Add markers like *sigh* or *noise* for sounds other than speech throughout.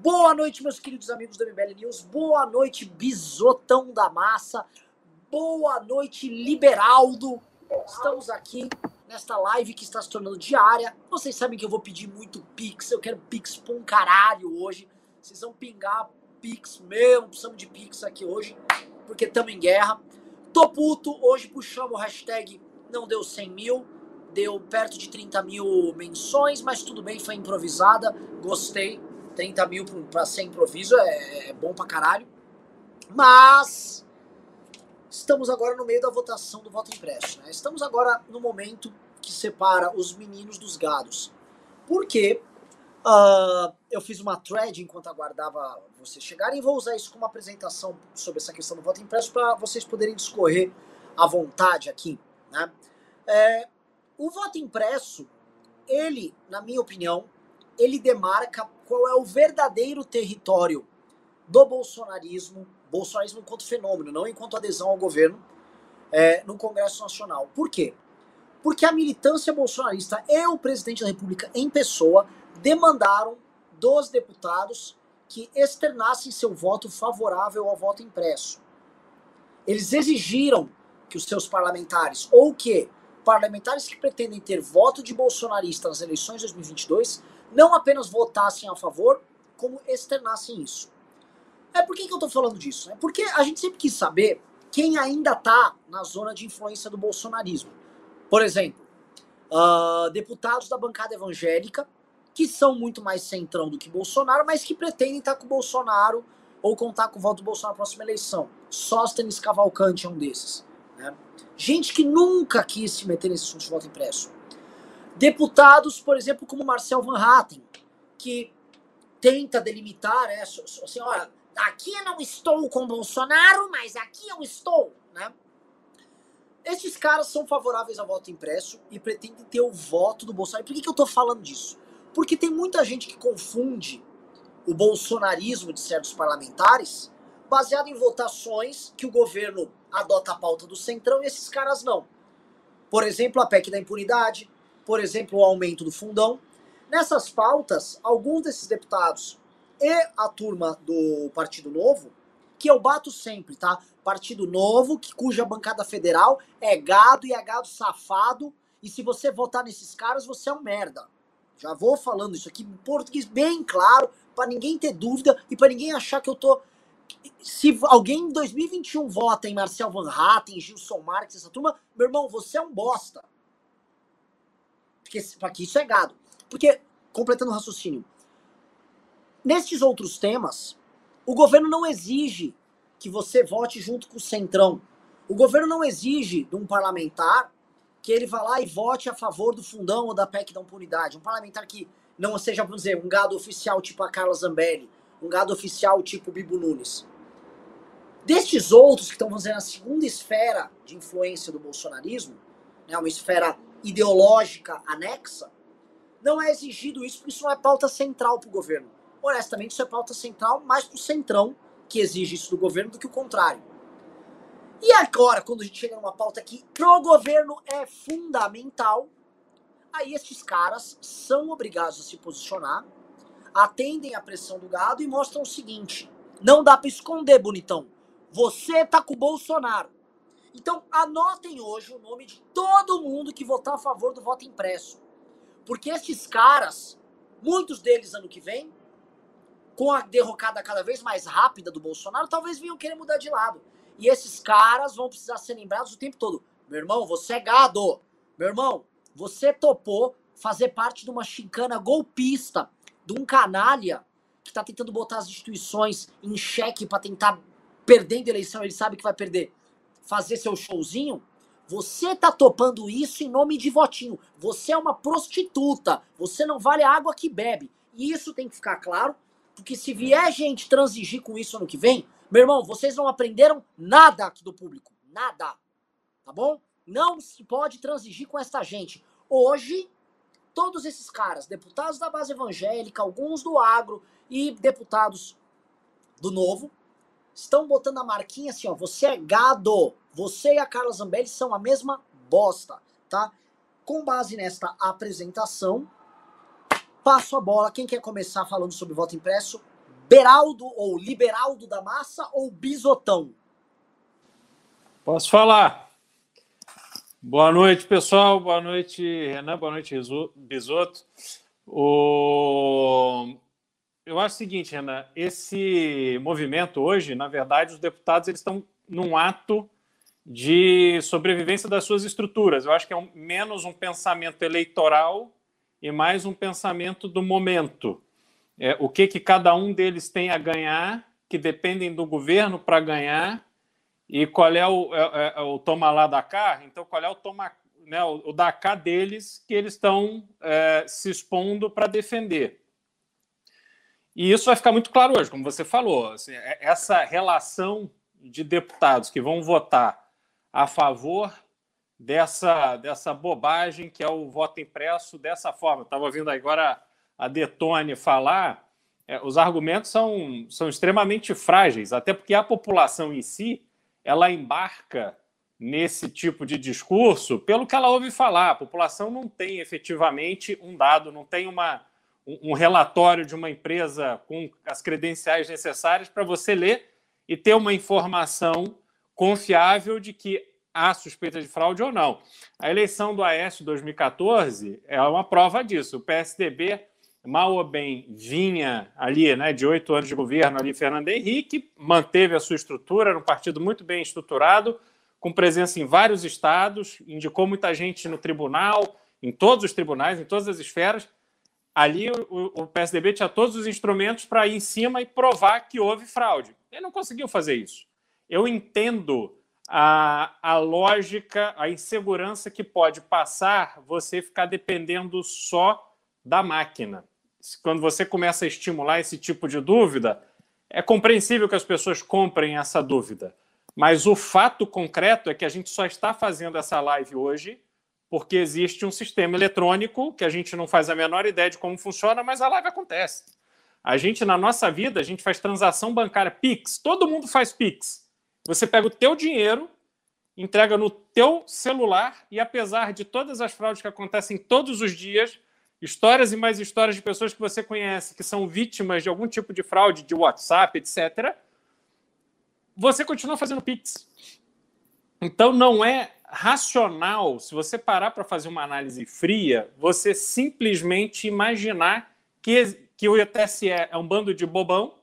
Boa noite, meus queridos amigos do MBL News. Boa noite, bisotão da massa. Boa noite, Liberaldo. Estamos aqui nesta live que está se tornando diária. Vocês sabem que eu vou pedir muito Pix. Eu quero Pix pra um caralho hoje. Vocês vão pingar Pix mesmo. Precisamos de Pix aqui hoje, porque estamos em guerra. Tô puto. Hoje puxamos o hashtag não deu 100 mil. Deu perto de 30 mil menções, mas tudo bem, foi improvisada. Gostei 30 mil pra ser improviso é, é bom pra caralho. Mas estamos agora no meio da votação do voto impresso. Né? Estamos agora no momento que separa os meninos dos gados. Porque uh, eu fiz uma thread enquanto aguardava vocês chegarem vou usar isso como apresentação sobre essa questão do voto impresso para vocês poderem discorrer à vontade aqui. Né? É, o voto impresso, ele, na minha opinião, ele demarca qual é o verdadeiro território do bolsonarismo, bolsonarismo enquanto fenômeno, não enquanto adesão ao governo, é, no Congresso Nacional. Por quê? Porque a militância bolsonarista e o presidente da República em pessoa demandaram dos deputados que externassem seu voto favorável ao voto impresso. Eles exigiram que os seus parlamentares, ou que parlamentares que pretendem ter voto de bolsonarista nas eleições de 2022, não apenas votassem a favor, como externassem isso. É por que, que eu estou falando disso? É porque a gente sempre quis saber quem ainda está na zona de influência do bolsonarismo. Por exemplo, uh, deputados da bancada evangélica, que são muito mais centrão do que Bolsonaro, mas que pretendem estar com o Bolsonaro ou contar com o voto do Bolsonaro na próxima eleição. Sóstenes Cavalcante é um desses. Né? Gente que nunca quis se meter nesse assunto de voto impresso. Deputados, por exemplo, como Marcel Van Hatten, que tenta delimitar, é, assim, olha, aqui eu não estou com Bolsonaro, mas aqui eu estou, né? Esses caras são favoráveis ao voto impresso e pretendem ter o voto do Bolsonaro. Por que, que eu estou falando disso? Porque tem muita gente que confunde o bolsonarismo de certos parlamentares baseado em votações que o governo adota a pauta do Centrão e esses caras não. Por exemplo, a PEC da impunidade, por exemplo, o aumento do fundão. Nessas pautas, alguns desses deputados e a turma do Partido Novo, que eu bato sempre, tá? Partido Novo, que, cuja bancada federal é gado e é gado safado, e se você votar nesses caras, você é um merda. Já vou falando isso aqui em português bem claro, para ninguém ter dúvida e para ninguém achar que eu tô se alguém em 2021 vota em Marcel Van Hatten, Gilson Marques, essa turma, meu irmão, você é um bosta. Porque, porque isso é gado. Porque, completando o raciocínio, nestes outros temas, o governo não exige que você vote junto com o Centrão. O governo não exige de um parlamentar que ele vá lá e vote a favor do fundão ou da PEC da impunidade. Um parlamentar que não seja, vamos dizer, um gado oficial tipo a Carla Zambelli, um gado oficial tipo Bibo Nunes. Destes outros que estão, vamos dizer, na segunda esfera de influência do bolsonarismo, né, uma esfera ideológica anexa, não é exigido isso, porque isso não é pauta central para o governo. Honestamente, isso é pauta central mais para o centrão, que exige isso do governo, do que o contrário. E agora, quando a gente chega numa pauta que pro governo é fundamental, aí estes caras são obrigados a se posicionar, atendem à pressão do gado e mostram o seguinte: não dá para esconder, bonitão. Você tá com o Bolsonaro. Então, anotem hoje o nome de todo mundo que votar a favor do voto impresso. Porque esses caras, muitos deles ano que vem, com a derrocada cada vez mais rápida do Bolsonaro, talvez venham querer mudar de lado. E esses caras vão precisar ser lembrados o tempo todo. Meu irmão, você é gado. Meu irmão, você topou fazer parte de uma chincana golpista, de um canalha que tá tentando botar as instituições em xeque para tentar perdendo a eleição, ele sabe que vai perder fazer seu showzinho, você tá topando isso em nome de votinho. Você é uma prostituta. Você não vale a água que bebe. E isso tem que ficar claro, porque se vier gente transigir com isso ano que vem, meu irmão, vocês não aprenderam nada aqui do público. Nada. Tá bom? Não se pode transigir com essa gente. Hoje, todos esses caras, deputados da base evangélica, alguns do agro e deputados do novo, estão botando a marquinha assim, ó, você é gado. Você e a Carla Zambelli são a mesma bosta, tá? Com base nesta apresentação, passo a bola. Quem quer começar falando sobre voto impresso? Beraldo ou Liberaldo da Massa ou Bisotão? Posso falar. Boa noite, pessoal. Boa noite, Renan. Boa noite, Bisoto. O... Eu acho o seguinte, Renan, esse movimento hoje, na verdade, os deputados eles estão num ato de sobrevivência das suas estruturas. Eu acho que é um, menos um pensamento eleitoral e mais um pensamento do momento. É, o que, que cada um deles tem a ganhar, que dependem do governo para ganhar, e qual é o, é, é, é, o toma lá da cá, então qual é o toma né, o, o da cá deles que eles estão é, se expondo para defender. E isso vai ficar muito claro hoje, como você falou. Assim, é, essa relação de deputados que vão votar a favor dessa, dessa bobagem que é o voto impresso dessa forma. Estava ouvindo agora a Detone falar, é, os argumentos são, são extremamente frágeis, até porque a população em si ela embarca nesse tipo de discurso pelo que ela ouve falar. A população não tem efetivamente um dado, não tem uma, um, relatório de uma empresa com as credenciais necessárias para você ler e ter uma informação confiável de que há suspeita de fraude ou não. A eleição do AS 2014 é uma prova disso. O PSDB, mal ou bem, vinha ali né, de oito anos de governo, ali Fernando Henrique, manteve a sua estrutura, era um partido muito bem estruturado, com presença em vários estados, indicou muita gente no tribunal, em todos os tribunais, em todas as esferas. Ali o, o PSDB tinha todos os instrumentos para ir em cima e provar que houve fraude. Ele não conseguiu fazer isso. Eu entendo a, a lógica, a insegurança que pode passar você ficar dependendo só da máquina. Quando você começa a estimular esse tipo de dúvida, é compreensível que as pessoas comprem essa dúvida. Mas o fato concreto é que a gente só está fazendo essa live hoje porque existe um sistema eletrônico que a gente não faz a menor ideia de como funciona, mas a live acontece. A gente, na nossa vida, a gente faz transação bancária Pix, todo mundo faz Pix. Você pega o teu dinheiro, entrega no teu celular e apesar de todas as fraudes que acontecem todos os dias, histórias e mais histórias de pessoas que você conhece que são vítimas de algum tipo de fraude de WhatsApp, etc., você continua fazendo Pix. Então não é racional, se você parar para fazer uma análise fria, você simplesmente imaginar que, que o TSE é um bando de bobão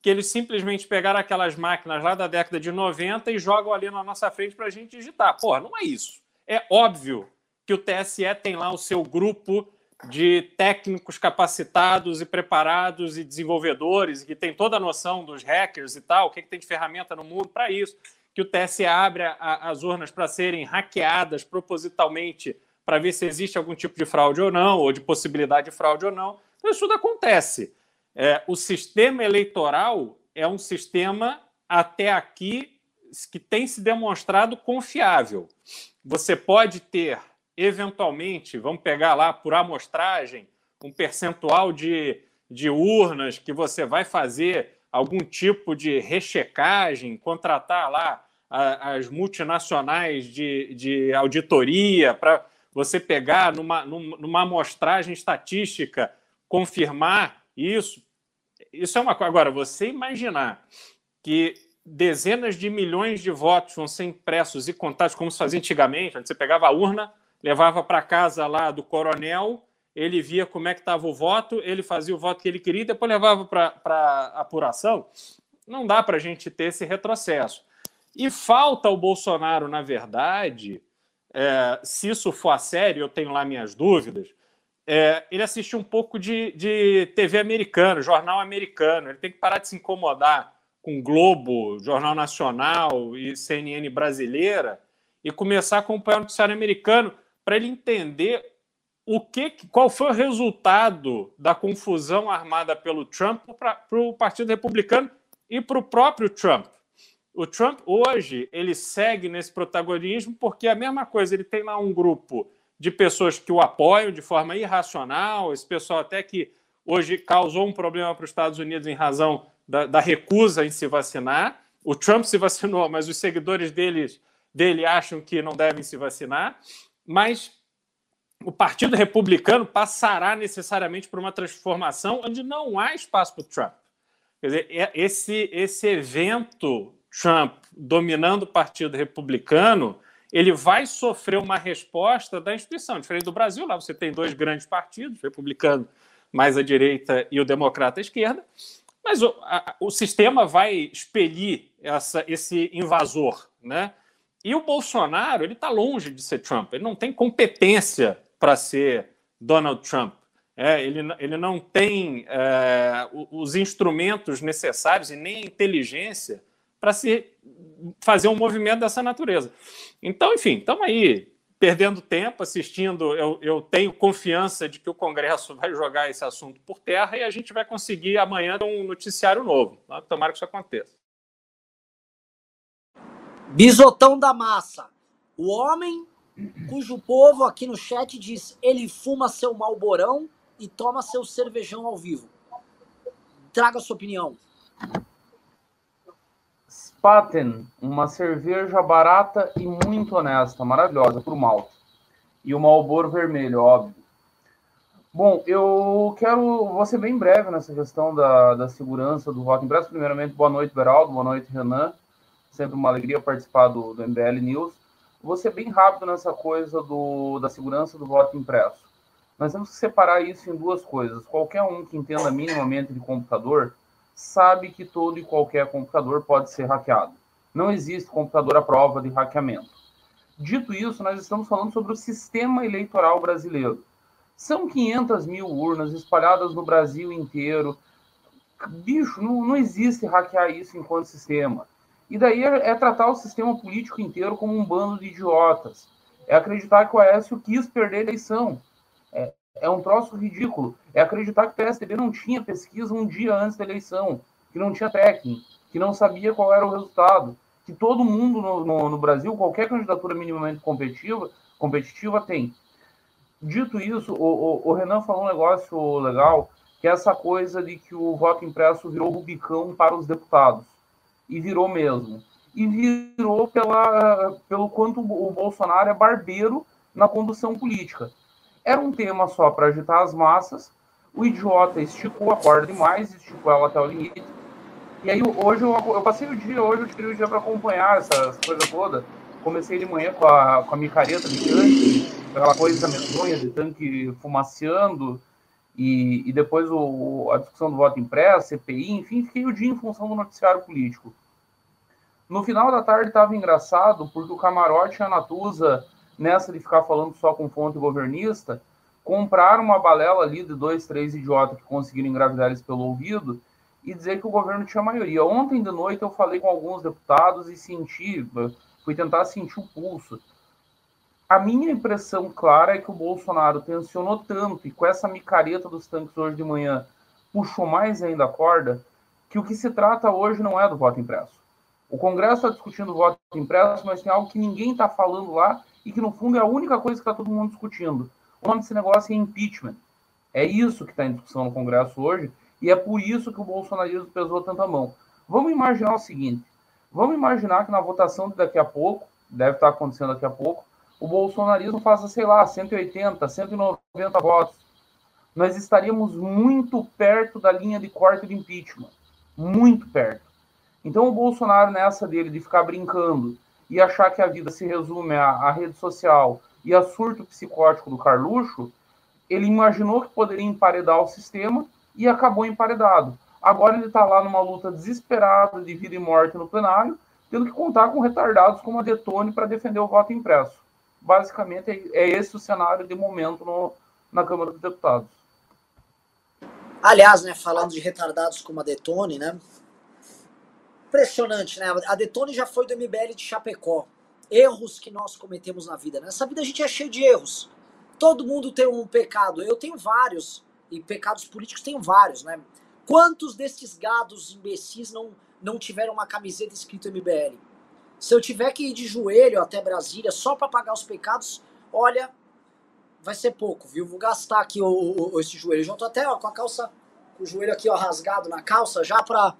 que eles simplesmente pegaram aquelas máquinas lá da década de 90 e jogam ali na nossa frente para a gente digitar. Porra, não é isso. É óbvio que o TSE tem lá o seu grupo de técnicos capacitados e preparados e desenvolvedores, que tem toda a noção dos hackers e tal, o que, que tem de ferramenta no mundo para isso, que o TSE abre a, as urnas para serem hackeadas propositalmente para ver se existe algum tipo de fraude ou não, ou de possibilidade de fraude ou não. Então, isso tudo acontece. É, o sistema eleitoral é um sistema, até aqui, que tem se demonstrado confiável. Você pode ter, eventualmente, vamos pegar lá por amostragem, um percentual de, de urnas que você vai fazer algum tipo de rechecagem, contratar lá as multinacionais de, de auditoria para você pegar numa, numa amostragem estatística, confirmar isso, isso é uma coisa. Agora, você imaginar que dezenas de milhões de votos vão ser impressos e contados como se fazia antigamente, onde você pegava a urna, levava para casa lá do coronel, ele via como é que estava o voto, ele fazia o voto que ele queria e depois levava para apuração. Não dá para a gente ter esse retrocesso. E falta o Bolsonaro, na verdade, é, se isso for a sério, eu tenho lá minhas dúvidas, é, ele assiste um pouco de, de TV americano, jornal americano. Ele tem que parar de se incomodar com Globo, Jornal Nacional e CNN brasileira e começar a acompanhar o noticiário americano para ele entender o que, qual foi o resultado da confusão armada pelo Trump para o Partido Republicano e para o próprio Trump. O Trump hoje ele segue nesse protagonismo porque é a mesma coisa, ele tem lá um grupo de pessoas que o apoiam de forma irracional, esse pessoal até que hoje causou um problema para os Estados Unidos em razão da, da, recusa em se vacinar. O Trump se vacinou, mas os seguidores deles, dele acham que não devem se vacinar. Mas o Partido Republicano passará necessariamente por uma transformação onde não há espaço para o Trump. Quer dizer, é, esse, esse evento Trump dominando o Partido Republicano, ele vai sofrer uma resposta da instituição. Diferente do Brasil, lá você tem dois grandes partidos, o republicano mais à direita e o democrata à esquerda, mas o, a, o sistema vai expelir essa, esse invasor, né? E o Bolsonaro, ele está longe de ser Trump, ele não tem competência para ser Donald Trump. É, ele, ele não tem é, os instrumentos necessários e nem a inteligência para se fazer um movimento dessa natureza. Então, enfim, estamos aí perdendo tempo assistindo. Eu, eu, tenho confiança de que o Congresso vai jogar esse assunto por terra e a gente vai conseguir amanhã um noticiário novo. Tá? Tomara que isso aconteça. Bisotão da massa. O homem cujo povo aqui no chat diz ele fuma seu malborão e toma seu cervejão ao vivo. Traga sua opinião. Spaten, uma cerveja barata e muito honesta, maravilhosa, por malte. E o Malboro vermelho, óbvio. Bom, eu quero, vou ser bem breve nessa questão da, da segurança do voto impresso. Primeiramente, boa noite, Beraldo, boa noite, Renan. Sempre uma alegria participar do, do MBL News. Vou ser bem rápido nessa coisa do, da segurança do voto impresso. Nós temos que separar isso em duas coisas. Qualquer um que entenda minimamente de computador sabe que todo e qualquer computador pode ser hackeado. Não existe computador à prova de hackeamento. Dito isso, nós estamos falando sobre o sistema eleitoral brasileiro. São 500 mil urnas espalhadas no Brasil inteiro. Bicho, não, não existe hackear isso enquanto sistema. E daí é, é, tratar o sistema político inteiro como um bando de idiotas. É acreditar que o Aécio quis perder a eleição. É, um troço ridículo. É acreditar que o PSDB não tinha pesquisa um dia antes da eleição, que não tinha tracking, que não sabia qual era o resultado, que todo mundo no, no, no Brasil, qualquer candidatura minimamente competitiva, competitiva tem. Dito isso, o, o, o, Renan falou um negócio legal, que é essa coisa de que o voto impresso virou rubicão para os deputados. E virou mesmo. E virou pela, pelo quanto o Bolsonaro é barbeiro na condução política. Era um tema só para agitar as massas. O idiota esticou a corda demais, esticou ela até o limite. E aí hoje eu, eu passei o dia, hoje eu tirei o dia para acompanhar essa, essa, coisa toda. Comecei de manhã com a, com a micareta de tanque, aquela coisa medonha de tanque fumaceando, e, e depois o, a discussão do voto impresso, CPI, enfim, fiquei o dia em função do noticiário político. No final da tarde estava engraçado, porque o camarote e a Natuza nessa de ficar falando só com fonte governista, comprar uma balela ali de dois, três idiotas que conseguiram engravidar eles pelo ouvido e dizer que o governo tinha maioria. Ontem de noite eu falei com alguns deputados e senti, fui tentar sentir o pulso. A minha impressão clara é que o Bolsonaro tensionou tanto e com essa micareta dos tanques hoje de manhã puxou mais ainda a corda, que o que se trata hoje não é do voto impresso. O Congresso está discutindo o voto impresso, mas tem algo que ninguém está falando lá e que no fundo é a única coisa que está todo mundo discutindo. O nome desse negócio é impeachment. É isso que está em discussão no Congresso hoje e é por isso que o bolsonarismo pesou tanta mão. Vamos imaginar o seguinte: vamos imaginar que na votação de daqui a pouco, deve estar acontecendo daqui a pouco, o bolsonarismo faça, sei lá, 180, 190 votos. Nós estaríamos muito perto da linha de corte de impeachment. Muito perto. Então o Bolsonaro, nessa dele de ficar brincando e achar que a vida se resume à, à rede social e a surto psicótico do Carluxo, ele imaginou que poderia emparedar o sistema e acabou emparedado. Agora ele está lá numa luta desesperada de vida e morte no plenário, tendo que contar com retardados como a Detone para defender o voto impresso. Basicamente, é esse o cenário de momento no, na Câmara dos Deputados. Aliás, né, falando de retardados como a Detone, né, impressionante, né? A Detone já foi do MBL de Chapecó. Erros que nós cometemos na vida. Nessa vida a gente é cheio de erros. Todo mundo tem um pecado. Eu tenho vários. E pecados políticos tenho vários, né? Quantos desses gados imbecis não, não tiveram uma camiseta escrito MBL? Se eu tiver que ir de joelho até Brasília só para pagar os pecados, olha, vai ser pouco, viu? Vou gastar aqui o, o, esse joelho. Tô até ó, com a calça, o joelho aqui ó, rasgado na calça, já para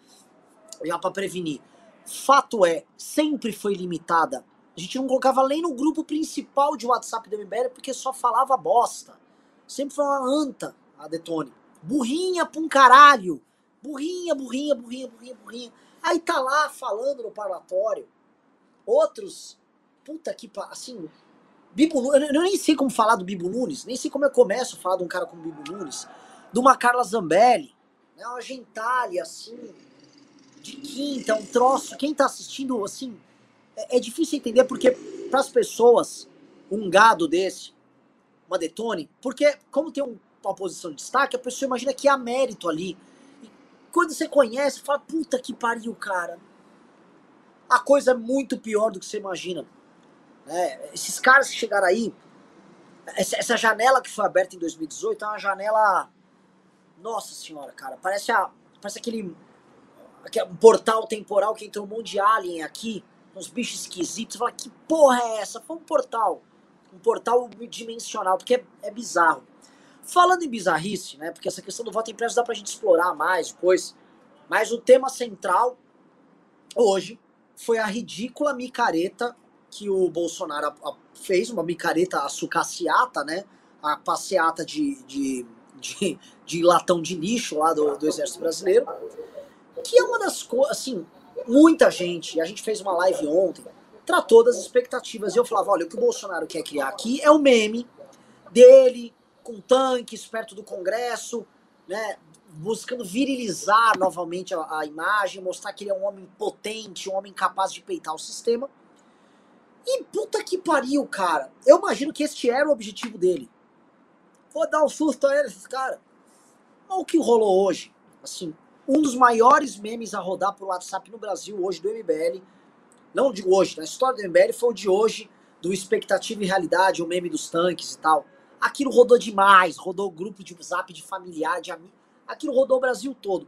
já para prevenir. Fato é, sempre foi limitada. A gente não colocava nem no grupo principal de WhatsApp do MBL porque só falava bosta. Sempre foi uma anta a Detone. Burrinha pra um caralho. Burrinha, burrinha, burrinha, burrinha, burrinha. Aí tá lá falando no parlatório. Outros, puta que assim, Bibo Nunes, eu nem sei como falar do Bibo Nunes, nem sei como eu começo a falar de um cara como Bibo Nunes, de uma Carla Zambelli, né, uma gentalha assim, de quinta, um troço. Quem tá assistindo, assim, é, é difícil entender porque para as pessoas, um gado desse, uma detone, porque como tem um, uma posição de destaque, a pessoa imagina que há mérito ali. E quando você conhece, fala, puta que pariu, cara. A coisa é muito pior do que você imagina. É, esses caras que chegaram aí, essa, essa, janela que foi aberta em 2018 é uma janela. Nossa senhora, cara. Parece, a, parece aquele, aquele portal temporal que entrou um monte de alien aqui, uns bichos esquisitos. Fala, que porra é essa? Foi um portal. Um portal dimensional, porque é, é bizarro. Falando em bizarrice, né? Porque essa questão do voto impresso dá pra gente explorar mais depois. Mas o tema central hoje foi a ridícula micareta que o Bolsonaro fez, uma micareta açucaciata, né? A passeata de, de, de, de latão de lixo lá do, do Exército Brasileiro. Que é uma das coisas, assim, muita gente, a gente fez uma live ontem, tratou das expectativas. E eu falava, olha, o que o Bolsonaro quer criar aqui é o meme dele com tanques perto do Congresso, né? Buscando virilizar novamente a, a imagem, mostrar que ele é um homem potente, um homem capaz de peitar o sistema. E puta que pariu, cara. Eu imagino que este era o objetivo dele. Vou dar um susto a eles, cara. Olha o que rolou hoje. Assim, um dos maiores memes a rodar por WhatsApp no Brasil hoje do MBL. Não digo hoje, na história do MBL foi o de hoje, do expectativa e realidade, o meme dos tanques e tal. Aquilo rodou demais, rodou grupo de WhatsApp de familiar, de amigo. Aquilo rodou o Brasil todo.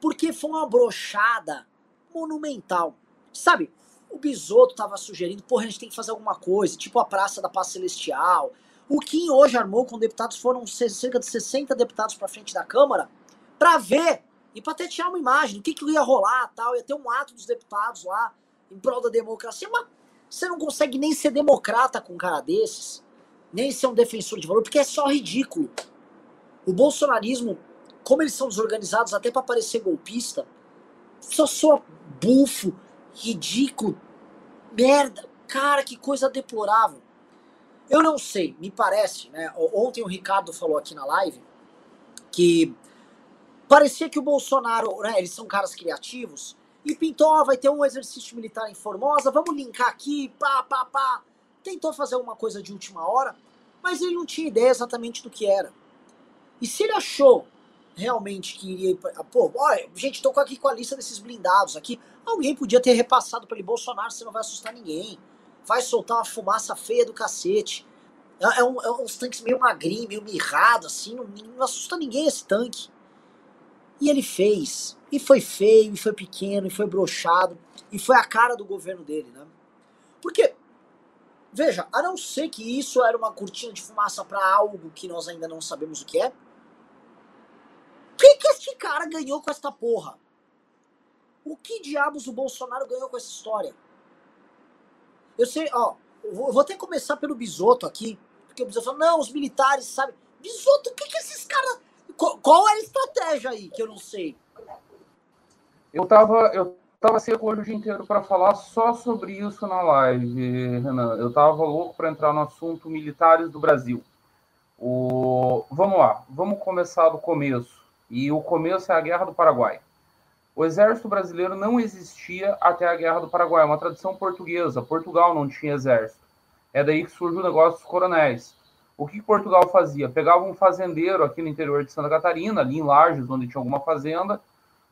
Porque foi uma brochada monumental. Sabe, o Bisoto estava sugerindo, porra, a gente tem que fazer alguma coisa, tipo a Praça da Paz Celestial. O Kim hoje armou com deputados, foram cerca de 60 deputados para frente da Câmara, para ver e para tetear uma imagem do que, que ia rolar tal. Ia ter um ato dos deputados lá em prol da democracia, mas você não consegue nem ser democrata com um cara desses, nem ser um defensor de valor, porque é só ridículo. O bolsonarismo, como eles são desorganizados até para parecer golpista, só só bufo, ridículo, merda, cara, que coisa deplorável. Eu não sei, me parece, né? Ontem o Ricardo falou aqui na live que parecia que o Bolsonaro, né, eles são caras criativos, e pintou, ó, vai ter um exercício militar em Formosa, vamos linkar aqui, pá, pá, pá. Tentou fazer uma coisa de última hora, mas ele não tinha ideia exatamente do que era. E se ele achou realmente que iria. Pô, olha, gente, tô aqui com a lista desses blindados aqui. Alguém podia ter repassado para ele, Bolsonaro, você não vai assustar ninguém. Vai soltar uma fumaça feia do cacete. É, é, um, é uns tanques meio magrinho, meio mirrado, assim, não, não assusta ninguém esse tanque. E ele fez. E foi feio, e foi pequeno, e foi brochado. E foi a cara do governo dele, né? Porque, veja, a não ser que isso era uma cortina de fumaça para algo que nós ainda não sabemos o que é, o que, que este cara ganhou com esta porra? O que diabos o Bolsonaro ganhou com essa história? Eu sei, ó, eu vou até começar pelo Bisoto aqui, porque o Bisoto falou, não, os militares, sabe? Bisoto, o que que esses caras... Qual, é a estratégia aí, que eu não sei? Eu tava, eu tava seco hoje o dia inteiro para falar só sobre isso na live, Renan. Eu tava louco para entrar no assunto militares do Brasil. O... Vamos lá, vamos começar do começo. E o começo é a Guerra do Paraguai. O exército brasileiro não existia até a Guerra do Paraguai, é uma tradição portuguesa. Portugal não tinha exército. É daí que surge o negócio dos coronéis. O que Portugal fazia? Pegava um fazendeiro aqui no interior de Santa Catarina, ali em Lages, onde tinha alguma fazenda.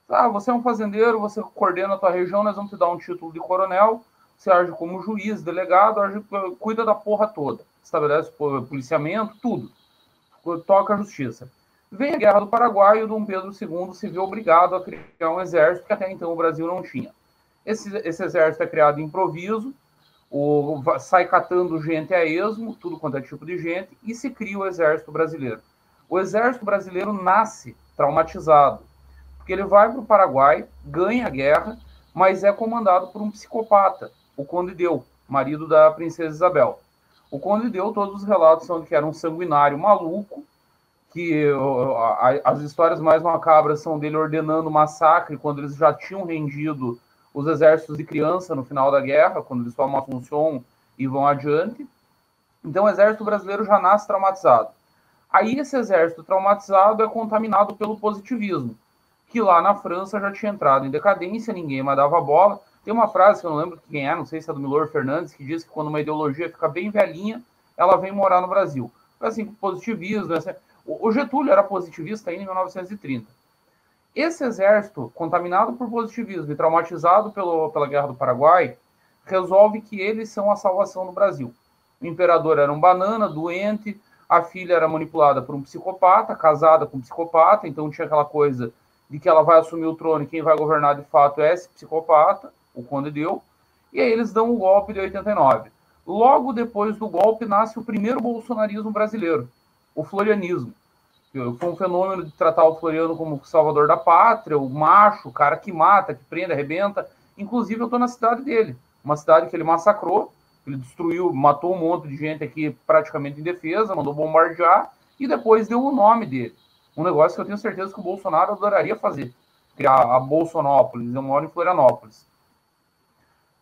Ah, você é um fazendeiro, você coordena a tua região, nós vamos te dar um título de coronel. Você age como juiz, delegado, age, cuida da porra toda. Estabelece policiamento, tudo. Toca a justiça. Vem a Guerra do Paraguai e o Dom Pedro II se vê obrigado a criar um exército que até então o Brasil não tinha. Esse, esse exército é criado improviso, o, sai catando gente a esmo, tudo quanto é tipo de gente, e se cria o exército brasileiro. O exército brasileiro nasce traumatizado, porque ele vai para o Paraguai, ganha a guerra, mas é comandado por um psicopata, o Conde Deu, marido da princesa Isabel. O Conde Deu, todos os relatos são que era um sanguinário maluco, que as histórias mais macabras são dele ordenando massacre quando eles já tinham rendido os exércitos de criança no final da guerra, quando eles tomam a função e vão adiante. Então o exército brasileiro já nasce traumatizado. Aí esse exército traumatizado é contaminado pelo positivismo, que lá na França já tinha entrado em decadência, ninguém mais dava bola. Tem uma frase que eu não lembro quem é, não sei se é do Milor Fernandes, que diz que quando uma ideologia fica bem velhinha, ela vem morar no Brasil. Assim, positivismo. Assim, o Getúlio era positivista ainda em 1930. Esse exército, contaminado por positivismo e traumatizado pelo, pela Guerra do Paraguai, resolve que eles são a salvação do Brasil. O imperador era um banana, doente, a filha era manipulada por um psicopata, casada com um psicopata, então tinha aquela coisa de que ela vai assumir o trono e quem vai governar de fato é esse psicopata, o Conde deu, e aí eles dão o golpe de 89. Logo depois do golpe nasce o primeiro bolsonarismo brasileiro, o florianismo. Foi um fenômeno de tratar o Floriano como salvador da pátria, o macho, o cara que mata, que prende, arrebenta. Inclusive, eu estou na cidade dele, uma cidade que ele massacrou, ele destruiu, matou um monte de gente aqui praticamente em defesa, mandou bombardear e depois deu o nome dele. Um negócio que eu tenho certeza que o Bolsonaro adoraria fazer, criar a Bolsonópolis, eu moro em Florianópolis.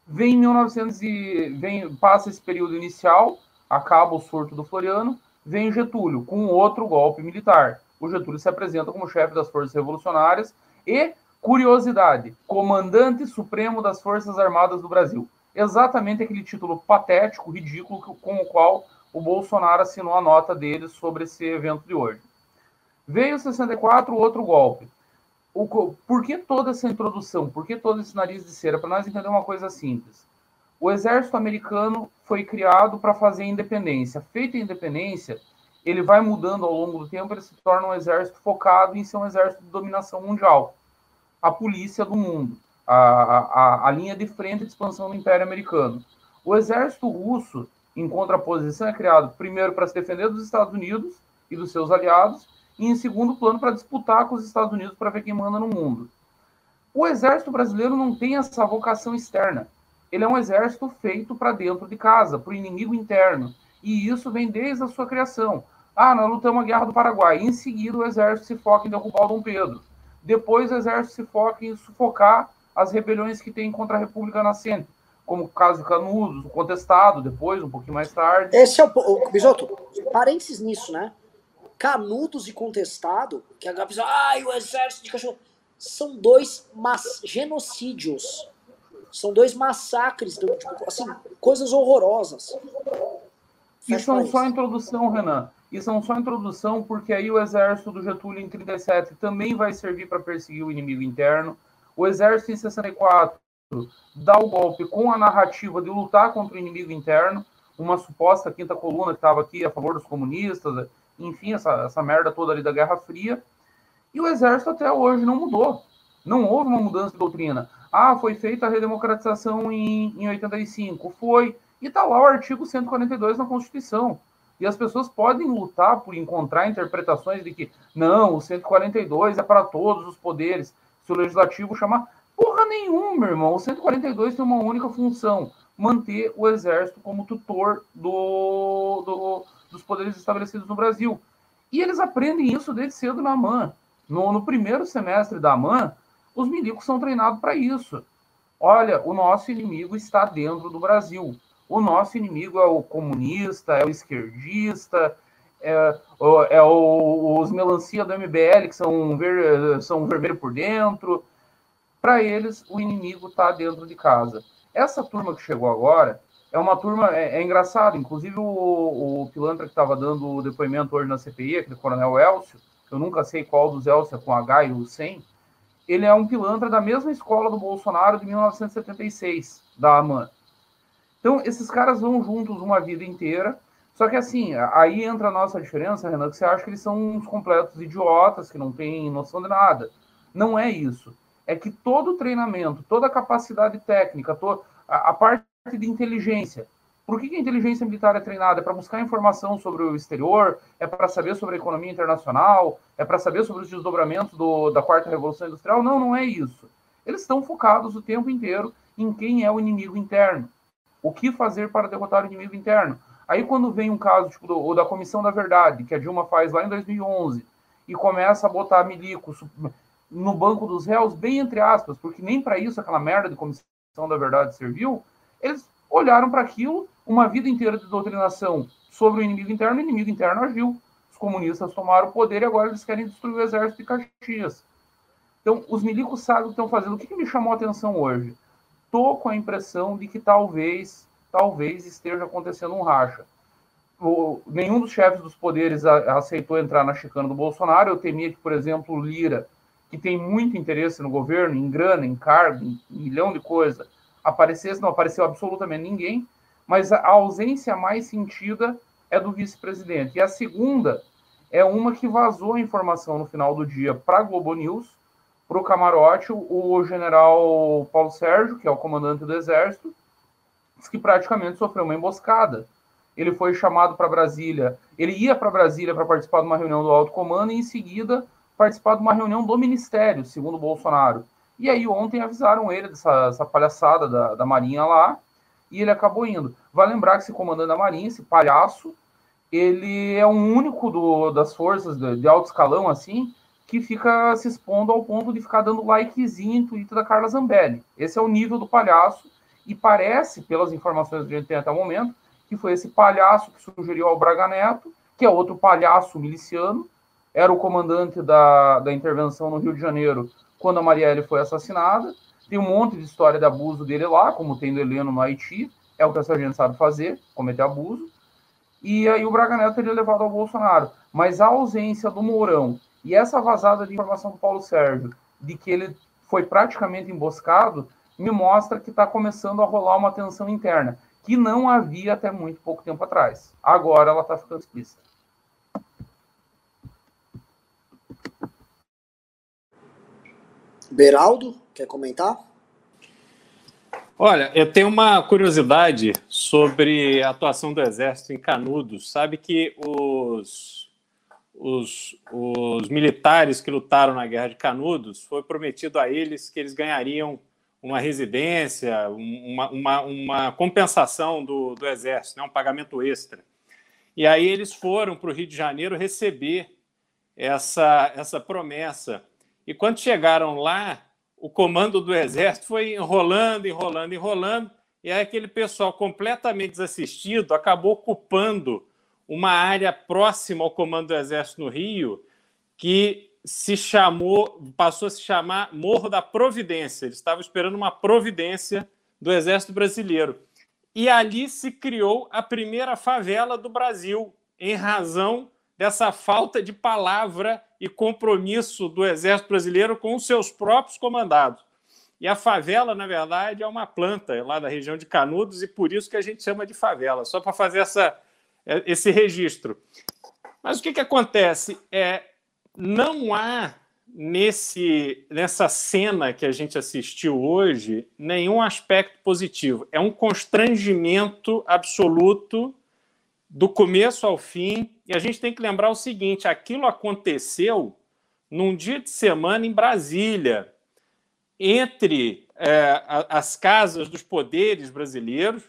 Vem 1900 e vem passa esse período inicial, acaba o surto do Floriano, vem Getúlio com outro golpe militar. O Getúlio se apresenta como chefe das forças revolucionárias e curiosidade, comandante supremo das Forças Armadas do Brasil exatamente aquele título patético, ridículo, com o qual o Bolsonaro assinou a nota dele sobre esse evento de hoje. Veio 64, outro golpe. O, por que toda essa introdução? Por que todo esse nariz de cera? Para nós entender uma coisa simples. O exército americano foi criado para fazer independência. Feita a independência, ele vai mudando ao longo do tempo, ele se torna um exército focado em ser um exército de dominação mundial. A polícia do mundo a, a, a linha de frente de expansão do Império Americano. O exército russo, em contraposição, é criado primeiro para se defender dos Estados Unidos e dos seus aliados, e em segundo plano para disputar com os Estados Unidos para ver quem manda no mundo. O exército brasileiro não tem essa vocação externa. Ele é um exército feito para dentro de casa, para o inimigo interno. E isso vem desde a sua criação. Ah, nós lutamos a Guerra do Paraguai. Em seguida, o exército se foca em derrubar o Dom Pedro. Depois, o exército se foca em sufocar as rebeliões que tem contra a República Nascente, como o caso de Canudos, o contestado depois, um pouquinho mais tarde. Esse é o, o Bisoto, parênteses nisso, né? Canudos e contestado, que a pessoa, ai, o exército de cachorro, são dois mas, genocídios. São dois massacres, tipo, assim, coisas horrorosas. Isso não só a introdução, Renan. Isso não só a introdução, porque aí o exército do Getúlio em 37 também vai servir para perseguir o inimigo interno. O exército em 64 dá o golpe com a narrativa de lutar contra o inimigo interno, uma suposta quinta coluna que estava aqui a favor dos comunistas, enfim, essa, essa merda toda ali da Guerra Fria. E o exército até hoje não mudou. Não houve uma mudança de doutrina. Ah, foi feita a redemocratização em, em 85. Foi. E está lá o artigo 142 na Constituição. E as pessoas podem lutar por encontrar interpretações de que não, o 142 é para todos os poderes se o legislativo chamar. Porra nenhuma, irmão. O 142 tem uma única função: manter o exército como tutor do, do, dos poderes estabelecidos no Brasil. E eles aprendem isso desde cedo na AMAN. No, no primeiro semestre da AMAN, os milicos são treinados para isso. Olha, o nosso inimigo está dentro do Brasil. O nosso inimigo é o comunista, é o esquerdista, é, é o, os melancia do MBL, que são, ver, são vermelho por dentro. Para eles, o inimigo está dentro de casa. Essa turma que chegou agora é uma turma, é, é engraçado, inclusive o, o pilantra que estava dando o depoimento hoje na CPI, aquele coronel Elcio, eu nunca sei qual dos Elcio é com H e o 100, ele é um pilantra da mesma escola do Bolsonaro de 1976, da AMAN. Então, esses caras vão juntos uma vida inteira, só que assim, aí entra a nossa diferença, Renan, que você acha que eles são uns completos idiotas, que não têm noção de nada. Não é isso. É que todo treinamento, toda capacidade técnica, a parte de inteligência. Por que, a inteligência militar é treinada? É para buscar informação sobre o exterior, é para saber sobre a economia internacional, é para saber sobre os desdobramentos do, da quarta revolução industrial? Não, não é isso. Eles estão focados o tempo inteiro em quem é o inimigo interno. O que fazer para derrotar o inimigo interno? Aí quando vem um caso tipo do, da Comissão da Verdade, que a Dilma faz lá em 2011, e começa a botar milicos no banco dos réus, bem entre aspas, porque nem para isso aquela merda de Comissão da Verdade serviu, eles olharam para aquilo, uma vida inteira de doutrinação sobre o inimigo interno, o inimigo interno agiu. Os comunistas tomaram o poder e agora eles querem destruir o exército de Caxias. Então, os milicos sabem o que estão fazendo. O que, que me chamou a atenção hoje? Tô com a impressão de que talvez, talvez esteja acontecendo um racha. O, nenhum dos chefes dos poderes a, aceitou entrar na chicana do Bolsonaro. Eu temia que, por exemplo, Lira, que tem muito interesse no governo, em grana, em cargo, em, em milhão de coisas, aparecesse, não apareceu absolutamente ninguém, mas a ausência mais sentida é do vice-presidente. E a segunda é uma que vazou a informação no final do dia para a Globo News, para o camarote, o general Paulo Sérgio, que é o comandante do Exército, disse que praticamente sofreu uma emboscada. Ele foi chamado para Brasília, ele ia para Brasília para participar de uma reunião do alto comando e em seguida participar de uma reunião do Ministério, segundo Bolsonaro. E aí ontem avisaram ele dessa palhaçada da, da Marinha lá, e ele acabou indo. Vai lembrar que esse comandante da Marinha, esse palhaço, ele é o único do, das forças de, de, alto escalão, assim, que fica se expondo ao ponto de ficar dando likezinho em Twitter da Carla Zambelli. Esse é o nível do palhaço, e parece, pelas informações que a gente tem até o momento, que foi esse palhaço que sugeriu ao Braga Neto, que é outro palhaço miliciano, era o comandante da, da intervenção no Rio de Janeiro quando a Marielle foi assassinada. Tem um monte de história de abuso dele lá, como tem do Heleno no Haiti, é o que essa gente sabe fazer, cometer abuso. E aí o Braga Neto teria levado ao Bolsonaro. Mas a ausência do Mourão e essa vazada de informação do Paulo Sérgio de que ele foi praticamente emboscado, me mostra que está começando a rolar uma tensão interna, que não havia até muito pouco tempo atrás. Agora ela está ficando explícita. Beraldo, quer comentar? Olha, eu tenho uma curiosidade sobre a atuação do Exército em Canudos. Sabe que os, os, os militares que lutaram na Guerra de Canudos foi prometido a eles que eles ganhariam uma residência, uma, uma, uma compensação do, do Exército, né, um pagamento extra. E aí eles foram para o Rio de Janeiro receber essa, essa promessa. E quando chegaram lá, o comando do exército foi enrolando, enrolando, enrolando, e aí aquele pessoal completamente desassistido acabou ocupando uma área próxima ao comando do exército no Rio, que se chamou, passou a se chamar Morro da Providência. Eles estavam esperando uma providência do exército brasileiro. E ali se criou a primeira favela do Brasil, em razão dessa falta de palavra e compromisso do Exército Brasileiro com os seus próprios comandados. E a favela, na verdade, é uma planta lá da região de Canudos e por isso que a gente chama de favela, só para fazer essa, é, esse registro. Mas o que, que acontece? É, não há nesse, nessa cena que a gente assistiu hoje nenhum aspecto positivo. É um constrangimento absoluto do começo ao fim. E a gente tem que lembrar o seguinte: aquilo aconteceu num dia de semana em Brasília, entre é, as casas dos poderes brasileiros,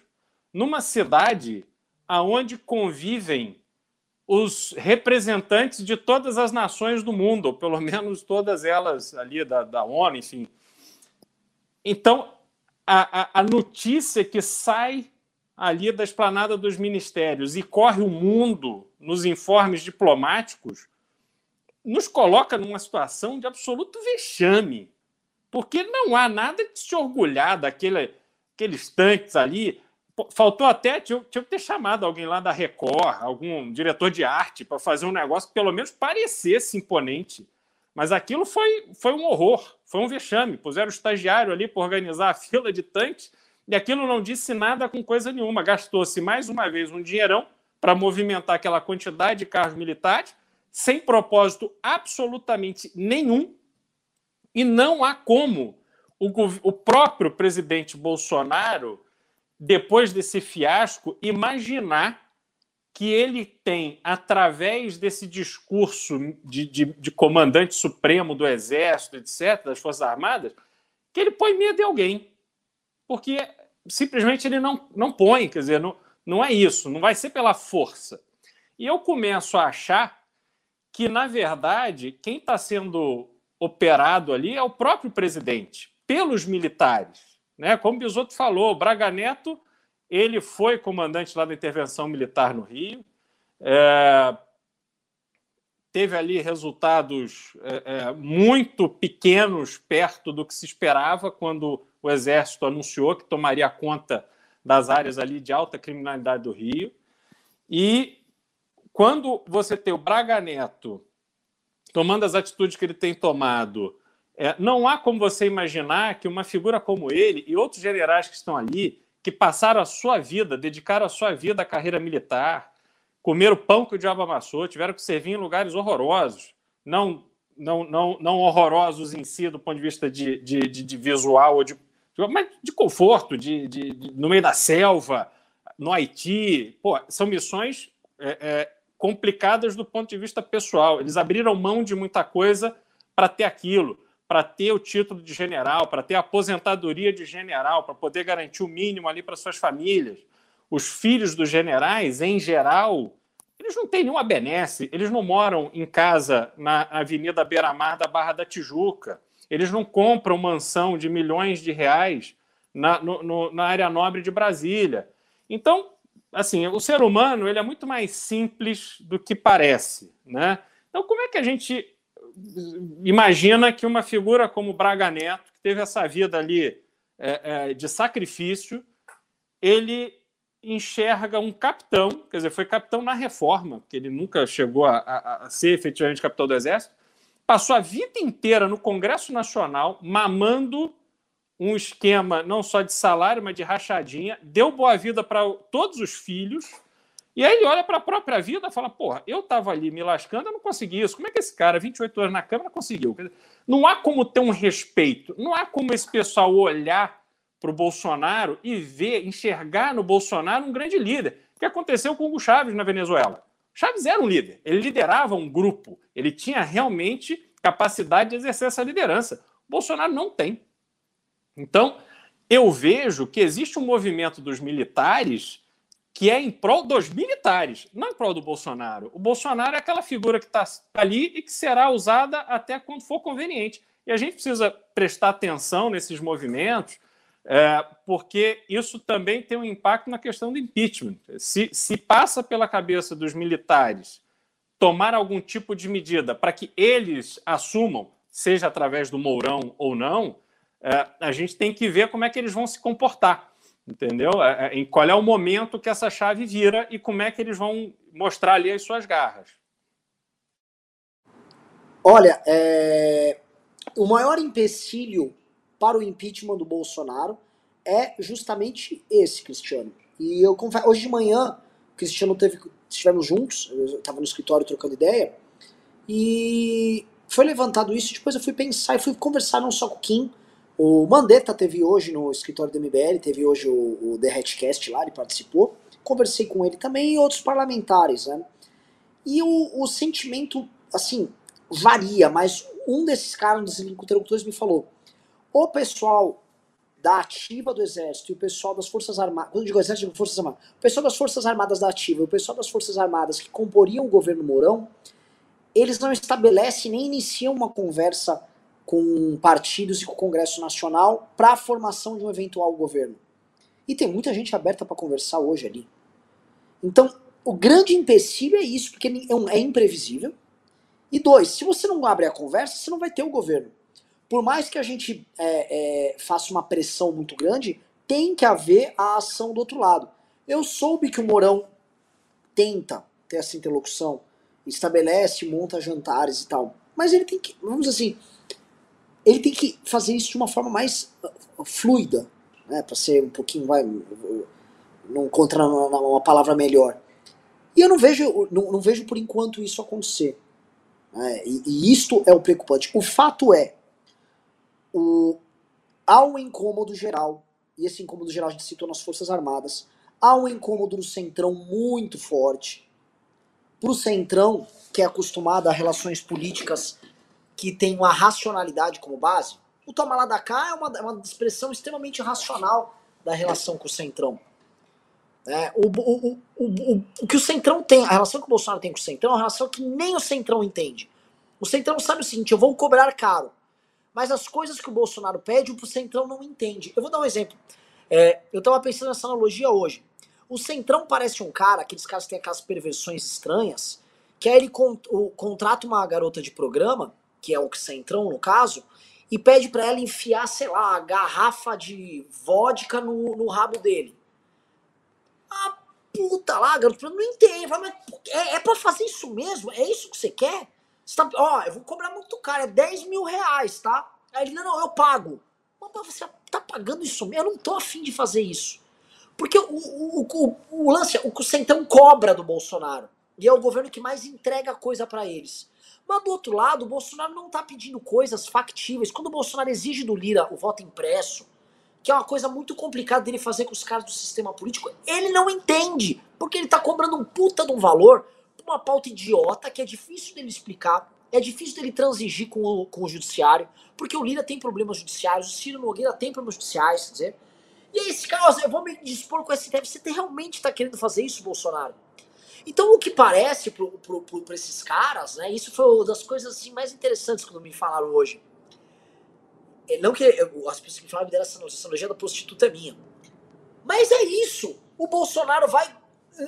numa cidade aonde convivem os representantes de todas as nações do mundo, ou pelo menos todas elas ali da, da ONU, enfim. Então, a, a, a notícia que sai ali da esplanada dos ministérios e corre o mundo nos informes diplomáticos, nos coloca numa situação de absoluto vexame, porque não há nada de se orgulhar daquele, aqueles tanques ali. Faltou até, tinha, tinha que ter chamado alguém lá da Record, algum diretor de arte, para fazer um negócio que pelo menos parecesse imponente. Mas aquilo foi, foi um horror, foi um vexame. Puseram o estagiário ali para organizar a *laughs* fila de tanques e aquilo não disse nada com coisa nenhuma. Gastou-se mais uma vez um dinheirão para movimentar aquela quantidade de carros militares, sem propósito absolutamente nenhum, e não há como o, o próprio presidente Bolsonaro, depois desse fiasco, imaginar que ele tem, através desse discurso de, de, de, comandante supremo do Exército, etc., das Forças Armadas, que ele põe medo em alguém porque simplesmente ele não, não põe, quer dizer, não, Não é isso, não vai ser pela força. E eu começo a achar que, na verdade, quem está sendo operado ali é o próprio presidente, pelos militares. Né? Como o Bisotto falou, Braga Neto ele foi comandante lá da intervenção militar no Rio, é, teve ali resultados é, é, muito pequenos perto do que se esperava quando o Exército anunciou que tomaria conta das áreas ali de alta criminalidade do Rio. E quando você tem o Braga Neto tomando as atitudes que ele tem tomado, é, não há como você imaginar que uma figura como ele e outros generais que estão ali, que passaram a sua vida, dedicaram a sua vida à carreira militar, comeram o pão que o diabo amassou, tiveram que servir em lugares horrorosos, não, não, não, não horrorosos em si, do ponto de vista de, de, de, de visual, ou de, mas de conforto, de, de, de, no meio da selva, no Haiti. Pô, são missões é, é, complicadas do ponto de vista pessoal. Eles abriram mão de muita coisa para ter aquilo, para ter o título de general, para ter a aposentadoria de general, para poder garantir o mínimo ali para suas famílias. Os filhos dos generais, em geral, eles não têm nenhuma benesse, eles não moram em casa na Avenida Beira-Mar da Barra da Tijuca, eles não compram mansão de milhões de reais na, no, no, na área nobre de Brasília. Então, assim, o ser humano ele é muito mais simples do que parece, né? Então, como é que a gente imagina que uma figura como Braga Neto, que teve essa vida ali é, é, de sacrifício, ele enxerga um capitão, quer dizer, foi capitão na reforma, porque ele nunca chegou a, a, a ser efetivamente capitão do Exército, passou a vida inteira no Congresso Nacional mamando um esquema não só de salário, mas de rachadinha, deu boa vida para todos os filhos, e aí ele olha para a própria vida e fala: porra, eu estava ali me lascando, eu não consegui isso. Como é que esse cara, 28 anos na Câmara, conseguiu? Não há como ter um respeito, não há como esse pessoal olhar para o Bolsonaro e ver, enxergar no Bolsonaro um grande líder. O que aconteceu com o Hugo Chaves na Venezuela? Chaves era um líder, ele liderava um grupo, ele tinha realmente capacidade de exercer essa liderança. Bolsonaro não tem. Então, eu vejo que existe um movimento dos militares que é em prol dos militares, não em prol do Bolsonaro. O Bolsonaro é aquela figura que está ali e que será usada até quando for conveniente. E a gente precisa prestar atenção nesses movimentos, é, porque isso também tem um impacto na questão do impeachment. Se, se passa pela cabeça dos militares tomar algum tipo de medida para que eles assumam, seja através do Mourão ou não, é, a gente tem que ver como é que eles vão se comportar, entendeu? É, é, em qual é o momento que essa chave vira e como é que eles vão mostrar ali as suas garras. Olha, é... o maior empecilho para o impeachment do Bolsonaro é justamente esse, Cristiano. E eu confesso, hoje de manhã, o Cristiano teve, estivemos juntos, eu estava no escritório trocando ideia, e foi levantado isso, depois eu fui pensar e fui conversar não só com o Kim, o Mandetta teve hoje no escritório do MBL, teve hoje o, o The Hatchcast lá, ele participou. Conversei com ele também e outros parlamentares, né? E o, o sentimento, assim, varia, mas um desses caras, um desses interlocutores me falou: o pessoal da ativa do Exército e o pessoal das Forças Armadas, quando digo Exército, digo Forças Armadas, o pessoal das Forças Armadas da ativa e o pessoal das Forças Armadas que comporiam o governo Mourão, eles não estabelecem nem iniciam uma conversa com partidos e com o Congresso Nacional para a formação de um eventual governo. E tem muita gente aberta para conversar hoje ali. Então, o grande empecilho é isso, porque é, é imprevisível. E dois, se você não abre a conversa, você não vai ter o governo. Por mais que a gente é, é, faça uma pressão muito grande, tem que haver a ação do outro lado. Eu soube que o Mourão tenta ter essa interlocução, estabelece, monta jantares e tal. Mas ele tem que, vamos assim, ele tem que fazer isso de uma forma mais uh, fluida, né, para ser um pouquinho, vai, não encontrar uma, uma, palavra melhor. E eu não vejo, não, não vejo por enquanto isso acontecer. Né, e, e isto é o preocupante. O fato é, o, há um incômodo geral, e esse incômodo geral a gente citou nas Forças Armadas, há um incômodo no Centrão muito forte. Para o Centrão, que é acostumado a relações políticas que tem uma racionalidade como base, o toma da cá é uma, é uma expressão extremamente racional da relação com o centrão. É, o, o, o, o que o Centrão tem, a relação que o Bolsonaro tem com o Centrão é uma relação que nem o Centrão entende. O Centrão sabe o seguinte: eu vou cobrar caro. Mas as coisas que o Bolsonaro pede, o Centrão não entende. Eu vou dar um exemplo. É, eu tava pensando nessa analogia hoje. O Centrão parece um cara, aqueles caras que têm aquelas perversões estranhas, que aí ele con o, contrata uma garota de programa, que é o Centrão no caso, e pede para ela enfiar, sei lá, a garrafa de vodka no, no rabo dele. A puta lá, garoto, não entende. Fala, mas é, é pra fazer isso mesmo? É isso que você quer? Tá, ó, eu vou cobrar muito caro, é 10 mil reais, tá? Aí ele, não, eu pago. Mas você tá pagando isso mesmo? Eu não tô afim de fazer isso. Porque o, o, o, o lance, o Centrão cobra do Bolsonaro. E é o governo que mais entrega coisa para eles. Mas do outro lado, o Bolsonaro não tá pedindo coisas factíveis. Quando o Bolsonaro exige do Lira o voto impresso, que é uma coisa muito complicada dele fazer com os caras do sistema político, ele não entende. Porque ele tá cobrando um puta de um valor uma pauta idiota que é difícil dele explicar. É difícil dele transigir com o, com o judiciário, porque o Lira tem problemas judiciários, o Ciro Nogueira tem problemas judiciais, dizer. E aí, esse caso, eu vou me dispor com esse STF. Você realmente está querendo fazer isso, Bolsonaro? Então, o que parece para esses caras, né? Isso foi uma das coisas assim, mais interessantes que me falaram hoje. É, não que as pessoas que falaram me deram essa analogia da prostituta é minha. Mas é isso. O Bolsonaro vai.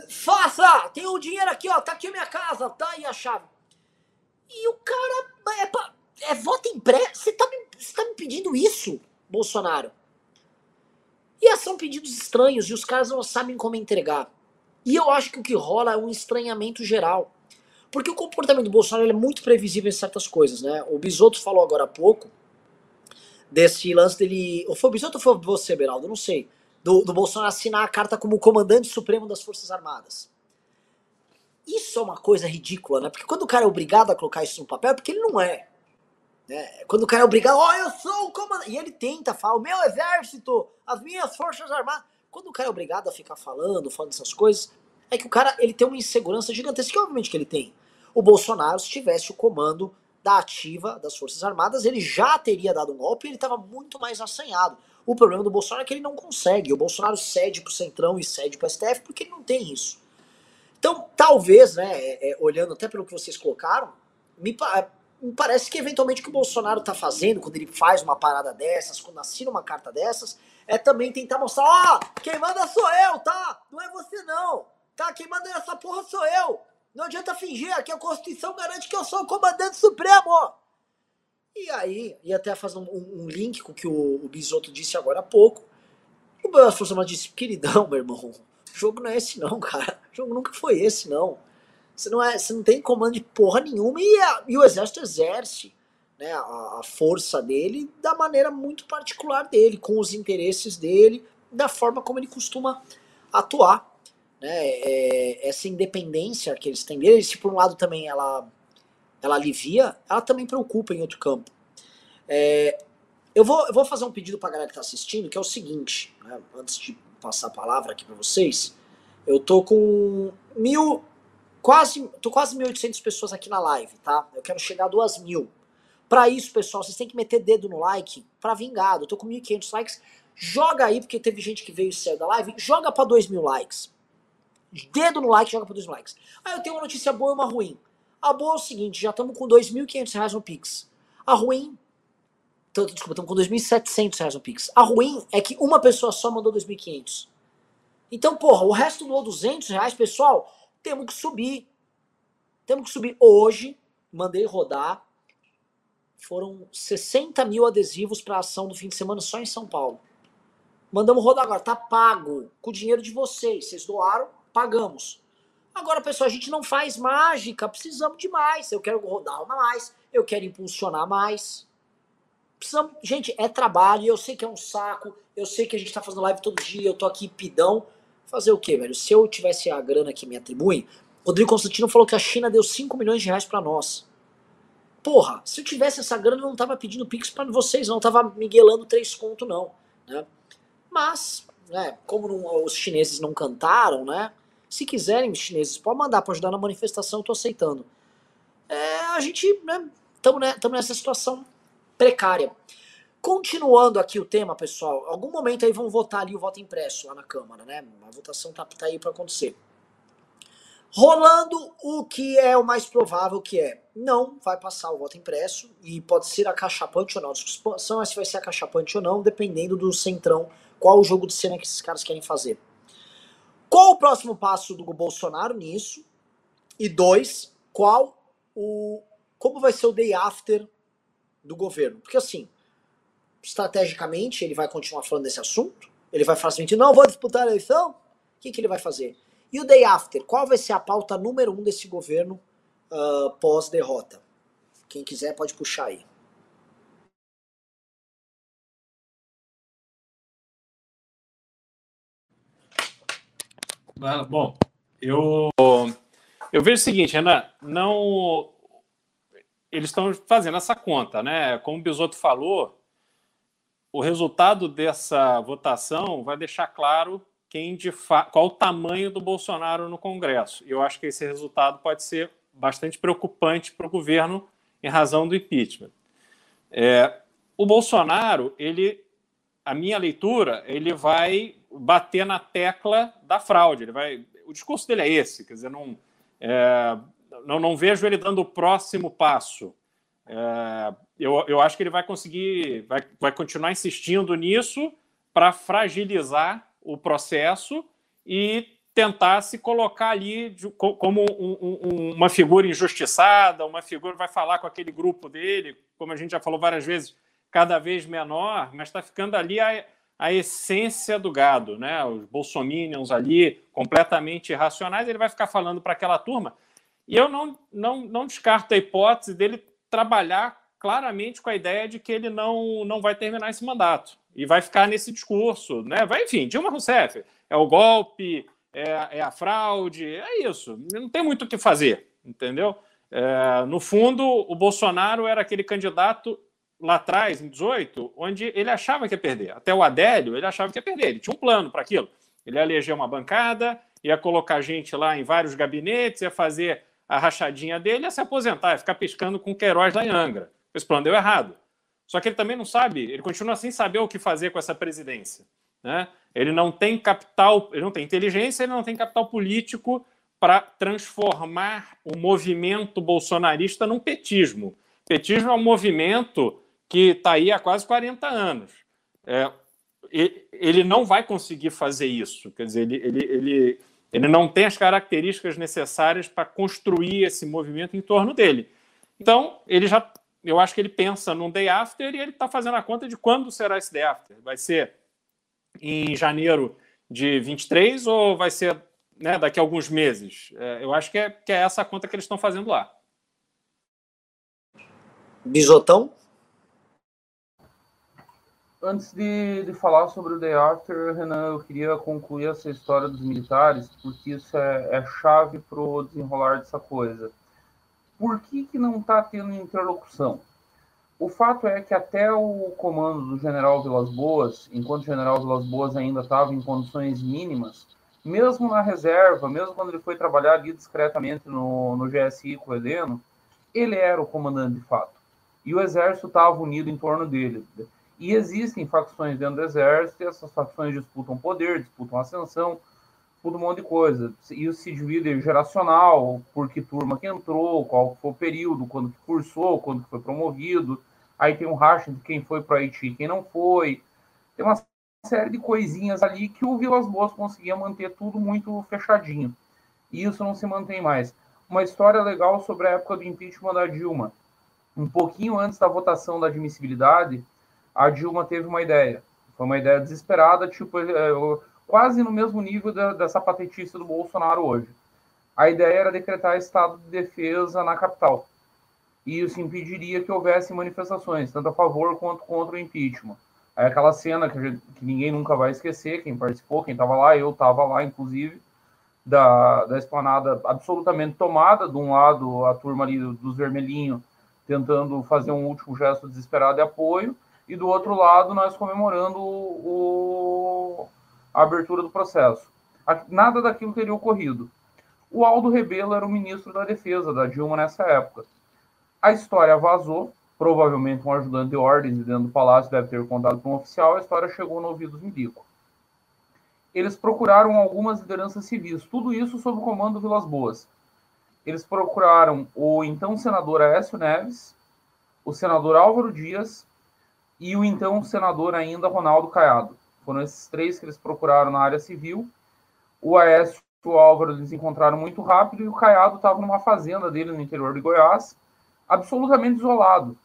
Faça! Tem o dinheiro aqui, ó. Tá aqui a minha casa, tá aí a chave. E o cara. É, pra, é voto impresso. Você tá, você tá me pedindo isso, Bolsonaro? E são pedidos estranhos e os caras não sabem como entregar. E eu acho que o que rola é um estranhamento geral. Porque o comportamento do Bolsonaro é muito previsível em certas coisas, né? O Bisotto falou agora há pouco desse lance dele. Ou foi o Bisotto ou foi você, Beraldo? Não sei. Do, do Bolsonaro assinar a carta como comandante supremo das Forças Armadas. Isso é uma coisa ridícula, né? Porque quando o cara é obrigado a colocar isso no papel, é porque ele não é. Né? Quando o cara é obrigado, ó, oh, eu sou o comandante. E ele tenta falar, o meu exército, as minhas forças armadas. Quando o cara é obrigado a ficar falando, falando essas coisas, é que o cara ele tem uma insegurança gigantesca, que obviamente que ele tem. O Bolsonaro, se tivesse o comando da ativa das Forças Armadas, ele já teria dado um golpe e ele estava muito mais assanhado. O problema do Bolsonaro é que ele não consegue. O Bolsonaro cede pro Centrão e cede pro STF porque ele não tem isso. Então, talvez, né, é, é, olhando até pelo que vocês colocaram, me, me parece que eventualmente o que o Bolsonaro está fazendo, quando ele faz uma parada dessas, quando assina uma carta dessas, é também tentar mostrar, ó, oh, quem manda sou eu, tá? Não é você não. Tá? Quem manda essa porra sou eu. Não adianta fingir, aqui a Constituição garante que eu sou o comandante supremo. E aí, ia até fazer um, um, link com o que o, o Bisotto disse agora há pouco. O Bel Força disse, queridão, meu irmão, o jogo não é esse não, cara. O jogo nunca foi esse, não. Você não, é, você não tem comando de porra nenhuma e, a, e o exército exerce né, a, a, força dele da maneira muito particular dele, com os interesses dele, da forma como ele costuma atuar. Né, é, essa independência que eles têm dele, se por um lado também ela, ela alivia, ela também preocupa em outro campo. É, eu, vou, eu vou fazer um pedido para galera que está assistindo, que é o seguinte, né, antes de passar a palavra aqui para vocês, eu tô com mil, quase, tô quase 1.800 pessoas aqui na live, tá? Eu quero chegar a duas mil. Para isso, pessoal, vocês têm que meter dedo no like para vingado. Eu tô com 1.500 likes. Joga aí, porque teve gente que veio e saiu da live. Joga para 2 mil likes. Dedo no like, joga para 2 mil likes. Aí eu tenho uma notícia boa e uma ruim. A boa é o seguinte, já estamos com 2.500 reais no Pix. A ruim... Tô, desculpa, estamos com 2.700 reais no Pix. A ruim é que uma pessoa só mandou 2.500. Então, porra, o resto doou 200 reais, pessoal, temos que subir. Temos que subir. Hoje, mandei rodar foram 60 mil adesivos para a ação do fim de semana só em São Paulo. Mandamos rodar agora, tá pago, com o dinheiro de vocês. Vocês doaram, pagamos. Agora, pessoal, a gente não faz mágica, precisamos de mais. Eu quero rodar mais, eu quero impulsionar mais. Precisamos, gente, é trabalho, eu sei que é um saco, eu sei que a gente tá fazendo live todo dia, eu tô aqui pidão. Fazer o quê, velho? Se eu tivesse a grana que me atribui, Rodrigo Constantino falou que a China deu 5 milhões de reais para nós. Porra, se eu tivesse essa grana, eu não tava pedindo pix para vocês, não tava miguelando três conto, não. Né? Mas, né, como não, os chineses não cantaram, né? Se quiserem, chineses, pode mandar para ajudar na manifestação, eu tô aceitando. É, a gente, né, estamos né, nessa situação precária. Continuando aqui o tema, pessoal, algum momento aí vão votar ali o voto impresso lá na Câmara, né? A votação tá, tá aí para acontecer. Rolando o que é o mais provável que é, não vai passar o voto impresso e pode ser acachapante ou não. A discussão é se vai ser acachapante ou não, dependendo do centrão, qual o jogo de cena que esses caras querem fazer. Qual o próximo passo do Bolsonaro nisso? E dois, qual o como vai ser o day after do governo? Porque assim, estrategicamente, ele vai continuar falando desse assunto? Ele vai falar assim, não vou disputar a eleição? O que, que ele vai fazer? E o day after? Qual vai ser a pauta número um desse governo uh, pós-derrota? Quem quiser pode puxar aí. Bom, eu, eu vejo o seguinte, Renan, não. Eles estão fazendo essa conta, né? Como o Bisoto falou, o resultado dessa votação vai deixar claro quem de fa... qual o tamanho do Bolsonaro no Congresso. Eu acho que esse resultado pode ser bastante preocupante para o governo em razão do impeachment. É, o Bolsonaro, ele, a minha leitura, ele vai bater na tecla da fraude. Ele vai, o discurso dele é esse, quer dizer, não, é, não, não vejo ele dando o próximo passo. É, eu, eu acho que ele vai conseguir, vai, vai continuar insistindo nisso para fragilizar o processo e tentar se colocar ali de, como um, um, uma figura injustiçada, uma figura vai falar com aquele grupo dele, como a gente já falou várias vezes, cada vez menor, mas está ficando ali a, a essência do gado, né? Os bolsominions ali completamente irracionais, ele vai ficar falando para aquela turma. E eu não, não, não descarto a hipótese dele trabalhar claramente com a ideia de que ele não, não vai terminar esse mandato e vai ficar nesse discurso, né? Vai, enfim, Dilma Rousseff é o golpe, é, é a fraude, é isso. Não tem muito o que fazer, entendeu? É, no fundo, o Bolsonaro era aquele candidato lá atrás, em 18, onde ele achava que ia perder. Até o Adélio, ele achava que ia perder. Ele tinha um plano para aquilo. Ele ia eleger uma bancada, ia colocar gente lá em vários gabinetes, ia fazer a rachadinha dele ia se aposentar, ia ficar piscando com Queiroz da Angra. Esse plano deu errado. Só que ele também não sabe, ele continua sem saber o que fazer com essa presidência. Né? Ele não tem capital, ele não tem inteligência, ele não tem capital político para transformar o movimento bolsonarista num petismo. Petismo é um movimento que está aí há quase 40 anos. É, ele não vai conseguir fazer isso. Quer dizer, ele, ele, ele ele não tem as características necessárias para construir esse movimento em torno dele. Então, ele já, eu acho que ele pensa num day after e ele está fazendo a conta de quando será esse day after. Vai ser em janeiro de 23 ou vai ser né, daqui a alguns meses? É, eu acho que é, que é essa a conta que eles estão fazendo lá. Bisotão? Antes de, de falar sobre o The After, Renan, eu queria concluir essa história dos militares, porque isso é, é chave para o desenrolar dessa coisa. Por que, que não está tendo interlocução? O fato é que até o comando do general Vilas Boas, enquanto o general Vilas Boas ainda estava em condições mínimas, mesmo na reserva, mesmo quando ele foi trabalhar ali discretamente no, no GSI com o Heleno, ele era o comandante de fato. E o exército estava unido em torno dele. E existem facções dentro do exército, e essas facções disputam poder, disputam ascensão, disputam um monte de coisa. Isso se divide geracional, por que turma que entrou, qual foi o período, quando que cursou, quando que foi promovido. Aí tem um racha de quem foi para Haiti e quem não foi. Tem uma série de coisinhas ali que o Vilas Boas conseguia manter tudo muito fechadinho. E isso não se mantém mais. Uma história legal sobre a época do impeachment da Dilma. Um pouquinho antes da votação da admissibilidade, a Dilma teve uma ideia. Foi uma ideia desesperada, tipo, é, quase no mesmo nível da, dessa patetice do Bolsonaro hoje. A ideia era decretar estado de defesa na capital. E isso impediria que houvesse manifestações, tanto a favor quanto contra o impeachment. Aí aquela cena que, gente, que ninguém nunca vai esquecer, quem participou, quem estava lá, eu estava lá, inclusive, da, da esplanada absolutamente tomada. De um lado, a turma ali dos vermelhinhos tentando fazer um último gesto desesperado de apoio, e do outro lado nós comemorando o, a abertura do processo. Nada daquilo teria ocorrido. O Aldo Rebelo era o ministro da Defesa da Dilma nessa época. A história vazou provavelmente um ajudante de ordens dentro do palácio deve ter contado com um oficial, a história chegou no ouvido dos Milico. Eles procuraram algumas lideranças civis, tudo isso sob o comando do Vilas Boas. Eles procuraram o então senador Aécio Neves, o senador Álvaro Dias e o então senador ainda Ronaldo Caiado. Foram esses três que eles procuraram na área civil. O Aécio e o Álvaro eles encontraram muito rápido e o Caiado estava numa fazenda dele no interior de Goiás, absolutamente isolado.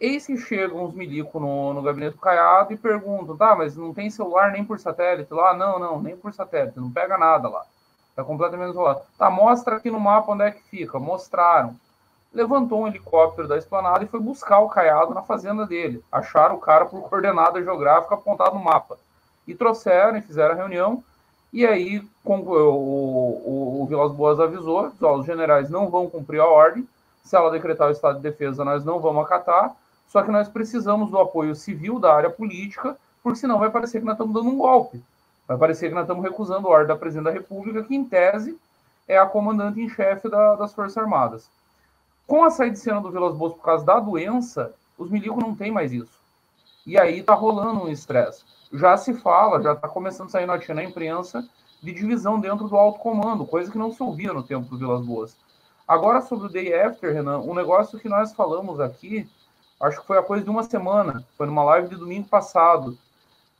Eis que chegam os milico no, no gabinete do Caiado e perguntam: tá, mas não tem celular nem por satélite lá? Não, não, nem por satélite, não pega nada lá. Tá completamente isolado. Tá, mostra aqui no mapa onde é que fica. Mostraram. Levantou um helicóptero da esplanada e foi buscar o Caiado na fazenda dele. Acharam o cara por *laughs* coordenada geográfica apontada no mapa. E trouxeram e fizeram a reunião. E aí com, o, o, o Vilas Boas avisou: os generais não vão cumprir a ordem. Se ela decretar o estado de defesa, nós não vamos acatar. Só que nós precisamos do apoio civil da área política, porque senão vai parecer que nós estamos dando um golpe. Vai parecer que nós estamos recusando a ordem da presidente da República, que em tese é a comandante em chefe da, das Forças Armadas. Com a saída de cena do Vilas Boas por causa da doença, os milicos não têm mais isso. E aí tá rolando um estresse. Já se fala, já está começando a sair notícia na imprensa de divisão dentro do alto comando, coisa que não se ouvia no tempo do Vilas Boas. Agora, sobre o Day After, Renan, um negócio que nós falamos aqui, acho que foi a coisa de uma semana, foi numa live de domingo passado.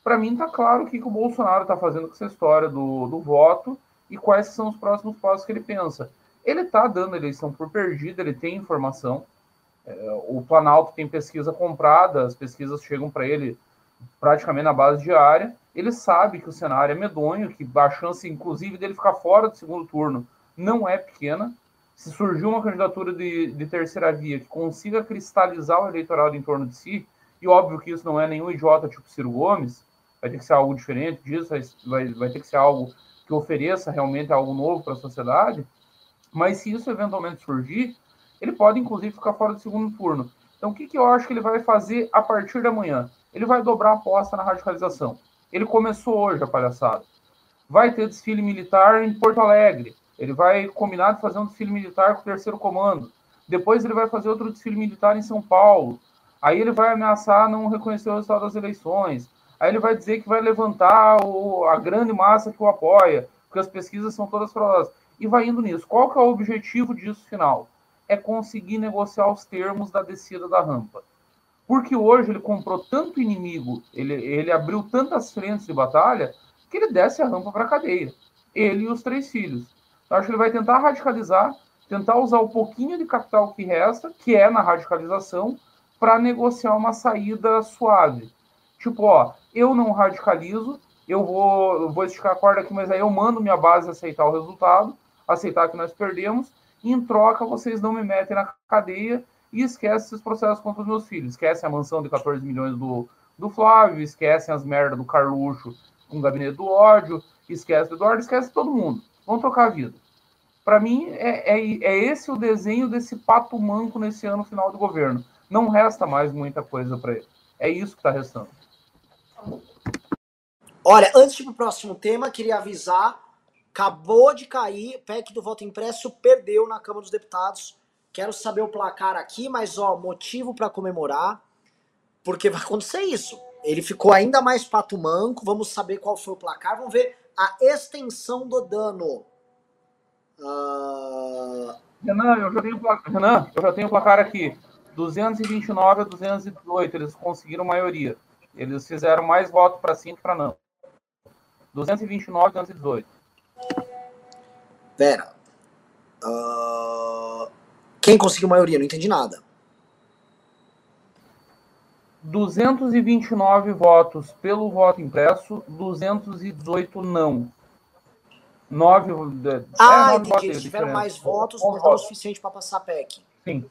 Para mim, tá claro o que, que o Bolsonaro está fazendo com essa história do, do voto e quais são os próximos passos que ele pensa. Ele está dando eleição por perdida, ele tem informação. É, o Planalto tem pesquisa comprada, as pesquisas chegam para ele praticamente na base diária. Ele sabe que o cenário é medonho, que a chance, inclusive, dele ficar fora do segundo turno não é pequena. Se surgir uma candidatura de, de terceira via que consiga cristalizar o eleitorado em torno de si, e óbvio que isso não é nenhum idiota tipo Ciro Gomes, vai ter que ser algo diferente disso, vai, vai ter que ser algo que ofereça realmente algo novo para a sociedade. Mas se isso eventualmente surgir, ele pode inclusive ficar fora do segundo turno. Então, o que, que eu acho que ele vai fazer a partir da manhã? Ele vai dobrar a aposta na radicalização. Ele começou hoje a palhaçada. Vai ter desfile militar em Porto Alegre. Ele vai combinar de fazer um desfile militar com o terceiro comando. Depois ele vai fazer outro desfile militar em São Paulo. Aí ele vai ameaçar não reconhecer o resultado das eleições. Aí ele vai dizer que vai levantar o, a grande massa que o apoia, porque as pesquisas são todas fraudosas e vai indo nisso. Qual que é o objetivo disso final? É conseguir negociar os termos da descida da rampa. Porque hoje ele comprou tanto inimigo, ele, ele abriu tantas frentes de batalha, que ele desce a rampa para a cadeia. Ele e os três filhos. Eu acho que ele vai tentar radicalizar, tentar usar o pouquinho de capital que resta, que é na radicalização, para negociar uma saída suave. Tipo, ó, eu não radicalizo, eu vou, eu vou esticar a corda aqui, mas aí eu mando minha base aceitar o resultado, aceitar que nós perdemos, em troca vocês não me metem na cadeia e esquecem esses processos contra os meus filhos. Esquecem a mansão de 14 milhões do, do Flávio, esquecem as merdas do Carluxo com o gabinete do ódio, esquece do Eduardo, esquece todo mundo. Vão trocar a vida. Para mim, é, é, é esse o desenho desse pato manco nesse ano final do governo. Não resta mais muita coisa para ele. É isso que está restando. Olha, antes de ir pro próximo tema, queria avisar Acabou de cair, PEC do voto impresso perdeu na Câmara dos Deputados. Quero saber o placar aqui, mas ó, motivo para comemorar, porque vai acontecer isso. Ele ficou ainda mais pato manco. Vamos saber qual foi o placar. Vamos ver a extensão do dano. Uh... Renan, eu já tenho Renan, eu já tenho o placar aqui. 229 a 218, eles conseguiram maioria. Eles fizeram mais votos para sim que para não. 229 a 218. Pera. Uh, quem conseguiu maioria? Não entendi nada. 229 votos pelo voto impresso, 218 não. 9 Ah, é, entendi. Eles tiveram mais votos, mas não o suficiente para passar a PEC. Sim.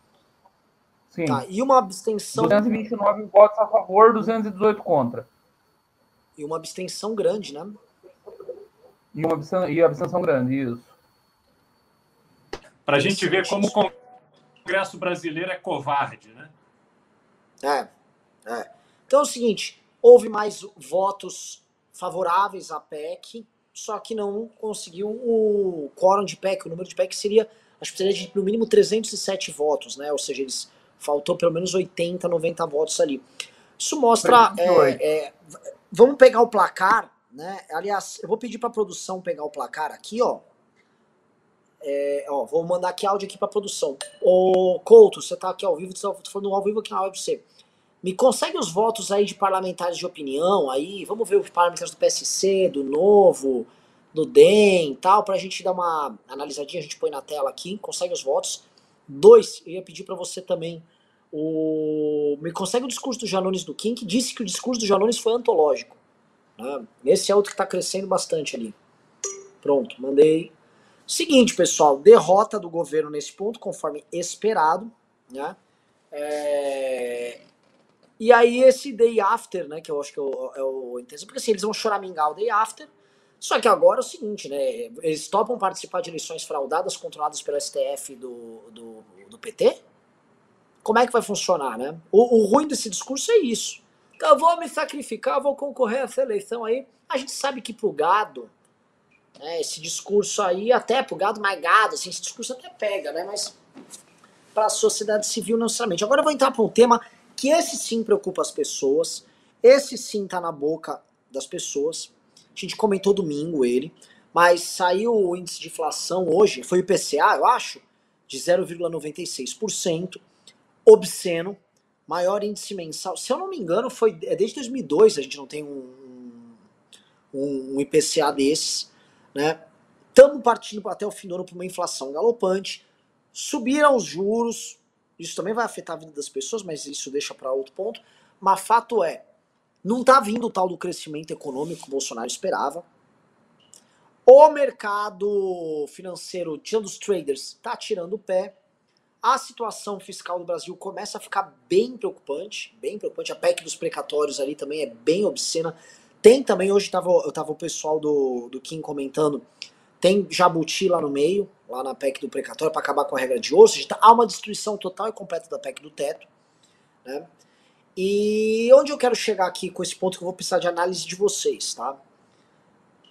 Sim. Tá, e uma abstenção. 229 votos a favor, 218 contra. E uma abstenção grande, né? E, uma abstenção, e abstenção grande, isso. Para a gente ver como o Congresso brasileiro é covarde, né? É, é. Então é o seguinte, houve mais votos favoráveis à PEC, só que não conseguiu o quórum de PEC, o número de PEC seria, acho que seria de no mínimo 307 votos, né? Ou seja, eles Faltou pelo menos 80, 90 votos ali. Isso mostra. É, é, vamos pegar o placar, né? Aliás, eu vou pedir para a produção pegar o placar aqui, ó. É, ó, vou mandar aqui áudio aqui para produção. Ô, Couto, você tá aqui ao vivo, tô falando ao vivo aqui na pra você. Me consegue os votos aí de parlamentares de opinião aí? Vamos ver os parlamentares do PSC, do Novo, do DEM e tal, pra gente dar uma analisadinha, a gente põe na tela aqui, consegue os votos. Dois, eu ia pedir para você também, o... me consegue o discurso do Janones do Kim, que disse que o discurso do Janones foi antológico. Né? Esse é outro que está crescendo bastante ali. Pronto, mandei. Seguinte, pessoal, derrota do governo nesse ponto, conforme esperado, né? É... E aí esse day after, né, que eu acho que é o, é porque assim, eles vão choramingar o day after, só que agora é o seguinte, né, eles topam participar de eleições fraudadas controladas pelo STF do, do, do PT? Como é que vai funcionar, né? O, o ruim desse discurso é isso. Eu vou me sacrificar, vou concorrer a essa eleição aí. A gente sabe que pro gado, né, esse discurso aí, até pro gado mais gado, assim, esse discurso até pega, né, mas para a sociedade civil não necessariamente. Agora eu vou entrar para um tema que esse sim preocupa as pessoas, esse sim tá na boca das pessoas. A gente comentou domingo ele, mas saiu o índice de inflação hoje, foi o IPCA, eu acho, de 0,96%, obsceno, maior índice mensal. Se eu não me engano, foi é desde 2002 a gente não tem um, um, um IPCA desses, né? Estamos partindo até o fim do ano para uma inflação galopante. Subiram os juros, isso também vai afetar a vida das pessoas, mas isso deixa para outro ponto. Mas fato é, não está vindo o tal do crescimento econômico que o Bolsonaro esperava. O mercado financeiro, tirando os traders, está tirando o pé. A situação fiscal do Brasil começa a ficar bem preocupante, bem preocupante. A PEC dos precatórios ali também é bem obscena. Tem também, hoje tava, eu tava o pessoal do, do Kim comentando, tem jabuti lá no meio, lá na PEC do precatório, para acabar com a regra de ouro. Ou seja, há uma destruição total e completa da PEC do teto. Né? E onde eu quero chegar aqui com esse ponto que eu vou precisar de análise de vocês, tá?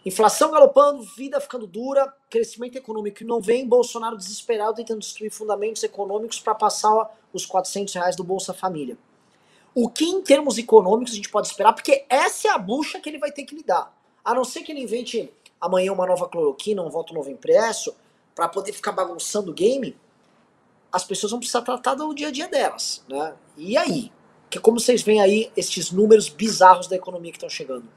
Inflação galopando, vida ficando dura, crescimento econômico não vem, Bolsonaro desesperado tentando destruir fundamentos econômicos para passar os 400 reais do Bolsa Família. O que em termos econômicos a gente pode esperar? Porque essa é a bucha que ele vai ter que lidar. A não ser que ele invente amanhã uma nova cloroquina, um voto novo impresso, para poder ficar bagunçando o game, as pessoas vão precisar tratar do dia a dia delas, né? E aí? Que como vocês veem aí esses números bizarros da economia que estão chegando?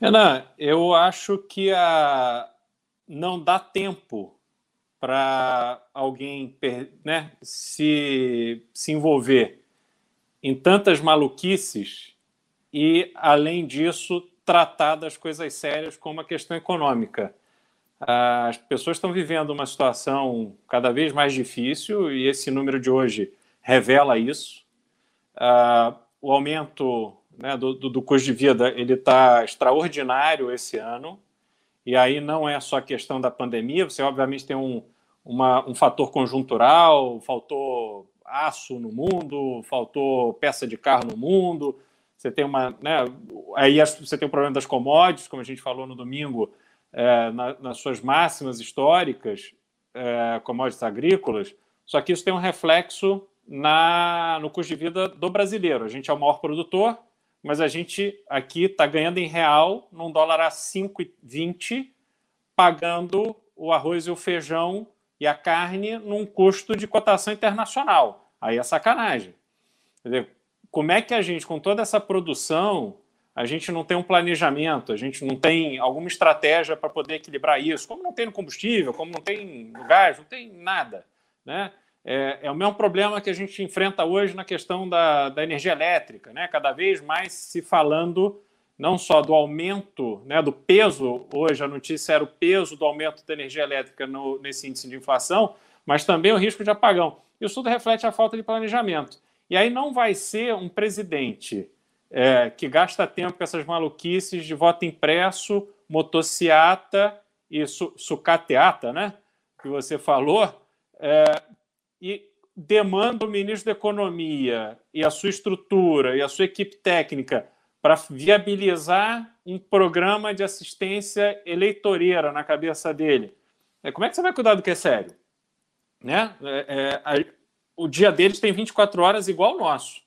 Renan, eu acho que a... não dá tempo para alguém né, se, se envolver em tantas maluquices e, além disso, tratar das coisas sérias como a questão econômica. As pessoas estão vivendo uma situação cada vez mais difícil e esse número de hoje revela isso. o aumento né, do, do, do, custo de vida ele está extraordinário esse ano. E aí não é só a questão da pandemia, você obviamente tem um, uma, um fator conjuntural, faltou aço no mundo, faltou peça de carro no mundo, você tem uma. Né, aí você tem o problema das commodities, como a gente falou no domingo, é, na, nas suas máximas históricas, é, commodities agrícolas, só que isso tem um reflexo na, no custo de vida do brasileiro. A gente é o maior produtor, mas a gente aqui está ganhando em real, num dólar a 5,20, pagando o arroz e o feijão e a carne num custo de cotação internacional. Aí é sacanagem. Dizer, como é que a gente, com toda essa produção, a gente não tem um planejamento, a gente não tem alguma estratégia para poder equilibrar isso, como não tem no combustível, como não tem no gás, não tem nada. Né? É, é, o mesmo problema que a gente enfrenta hoje na questão da, da energia elétrica, né? cada vez mais se falando não só do aumento, né, do peso, hoje a notícia era o peso do aumento da energia elétrica no, nesse índice de inflação, mas também o risco de apagão. Isso tudo reflete a falta de planejamento. E aí não vai ser um presidente é, que gasta tempo com essas maluquices de voto impresso, motociata e su sucateata, né? Que você falou, é, e demanda o ministro da Economia e a sua estrutura e a sua equipe técnica para viabilizar um programa de assistência eleitoreira na cabeça dele. É, como é que você vai cuidar do que é sério? Né? É, é, o dia deles tem 24 horas igual o nosso.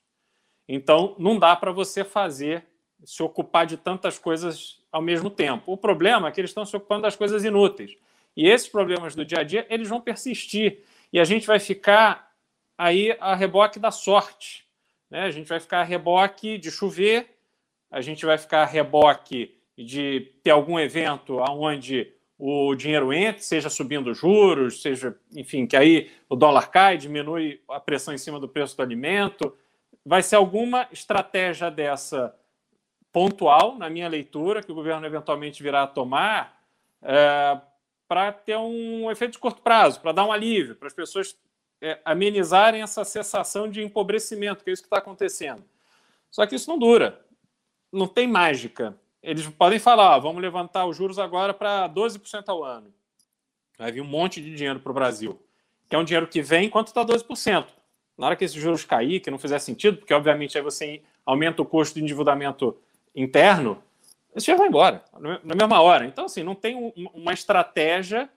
Então, não dá para você fazer, se ocupar de tantas coisas ao mesmo tempo. O problema é que eles estão se ocupando das coisas inúteis. E esses problemas do dia a dia, eles vão persistir. E a gente vai ficar aí a reboque da sorte. Né? A gente vai ficar a reboque de chover, a gente vai ficar a reboque de ter algum evento onde o dinheiro entre, seja subindo juros, seja, enfim, que aí o dólar cai, diminui a pressão em cima do preço do alimento. Vai ser alguma estratégia dessa pontual, na minha leitura, que o governo eventualmente virá a tomar é, para ter um efeito de curto prazo, para dar um alívio, para as pessoas é, amenizarem essa sensação de empobrecimento, que é isso que está acontecendo. Só que isso não dura, não tem mágica eles podem falar, vamos levantar os juros agora para 12% ao ano. Vai vir um monte de dinheiro para o Brasil, que é um dinheiro que vem enquanto está 12%. Na hora que esses juros cair, que não fizer sentido, porque obviamente aí você aumenta o custo de endividamento interno, esse dinheiro vai embora na mesma hora. Então, assim, não tem uma estratégia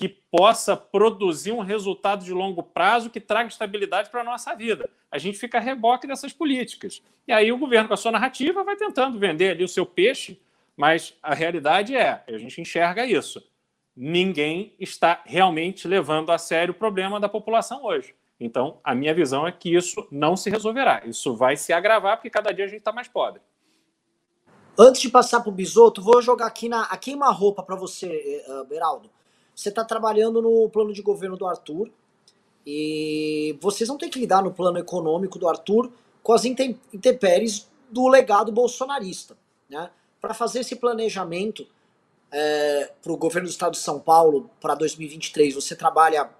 que possa produzir um resultado de longo prazo que traga estabilidade para a nossa vida. A gente fica a reboque dessas políticas. E aí o governo, com a sua narrativa, vai tentando vender ali o seu peixe, mas a realidade é, a gente enxerga isso. Ninguém está realmente levando a sério o problema da população hoje. Então, a minha visão é que isso não se resolverá. Isso vai se agravar porque cada dia a gente está mais pobre. Antes de passar para o Bisoto, vou jogar aqui na, a queima-roupa para você, uh, Beraldo você está trabalhando no plano de governo do Arthur e vocês vão ter que lidar no plano econômico do Arthur com as intempéries do legado bolsonarista. Né? Para fazer esse planejamento é, para o governo do estado de São Paulo para 2023, você trabalha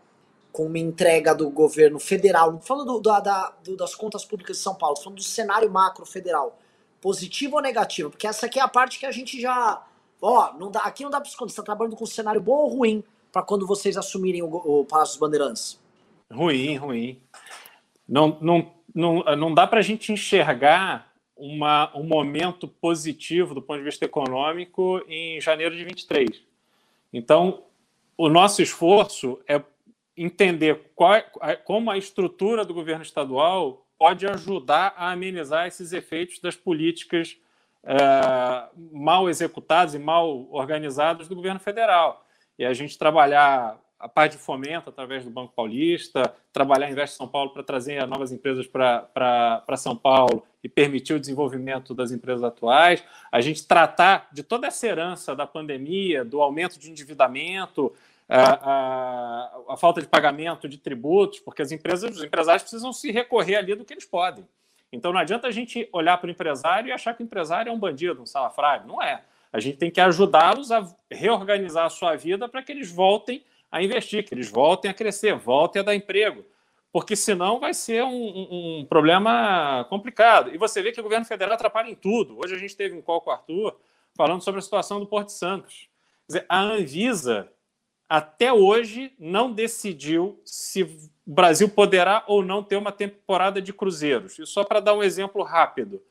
com uma entrega do governo federal, não falando do, da, da, das contas públicas de São Paulo, falando do cenário macro federal, positivo ou negativo? Porque essa aqui é a parte que a gente já Ó, não dá, aqui não dá para esconder. Você está trabalhando com um cenário bom ou ruim para quando vocês assumirem o, o Palácio dos Bandeirantes? Ruim, ruim. Não, não, não, não dá para a gente enxergar uma, um momento positivo do ponto de vista econômico em janeiro de 23. Então, o nosso esforço é entender qual, como a estrutura do governo estadual pode ajudar a amenizar esses efeitos das políticas é, mal executados e mal organizados do governo federal. E a gente trabalhar a parte de fomento através do Banco Paulista, trabalhar a Investe São Paulo para trazer novas empresas para São Paulo e permitir o desenvolvimento das empresas atuais, a gente tratar de toda essa herança da pandemia, do aumento de endividamento, a, a, a falta de pagamento de tributos, porque as empresas, os empresários precisam se recorrer ali do que eles podem. Então não adianta a gente olhar para o empresário e achar que o empresário é um bandido, um salafrário. Não é. A gente tem que ajudá-los a reorganizar a sua vida para que eles voltem a investir, que eles voltem a crescer, voltem a dar emprego. Porque senão vai ser um, um, um problema complicado. E você vê que o governo federal atrapalha em tudo. Hoje a gente teve um call com o Arthur falando sobre a situação do Porto Santos. Quer dizer, a Anvisa até hoje não decidiu se o Brasil poderá ou não ter uma temporada de cruzeiros. E só para dar um exemplo rápido,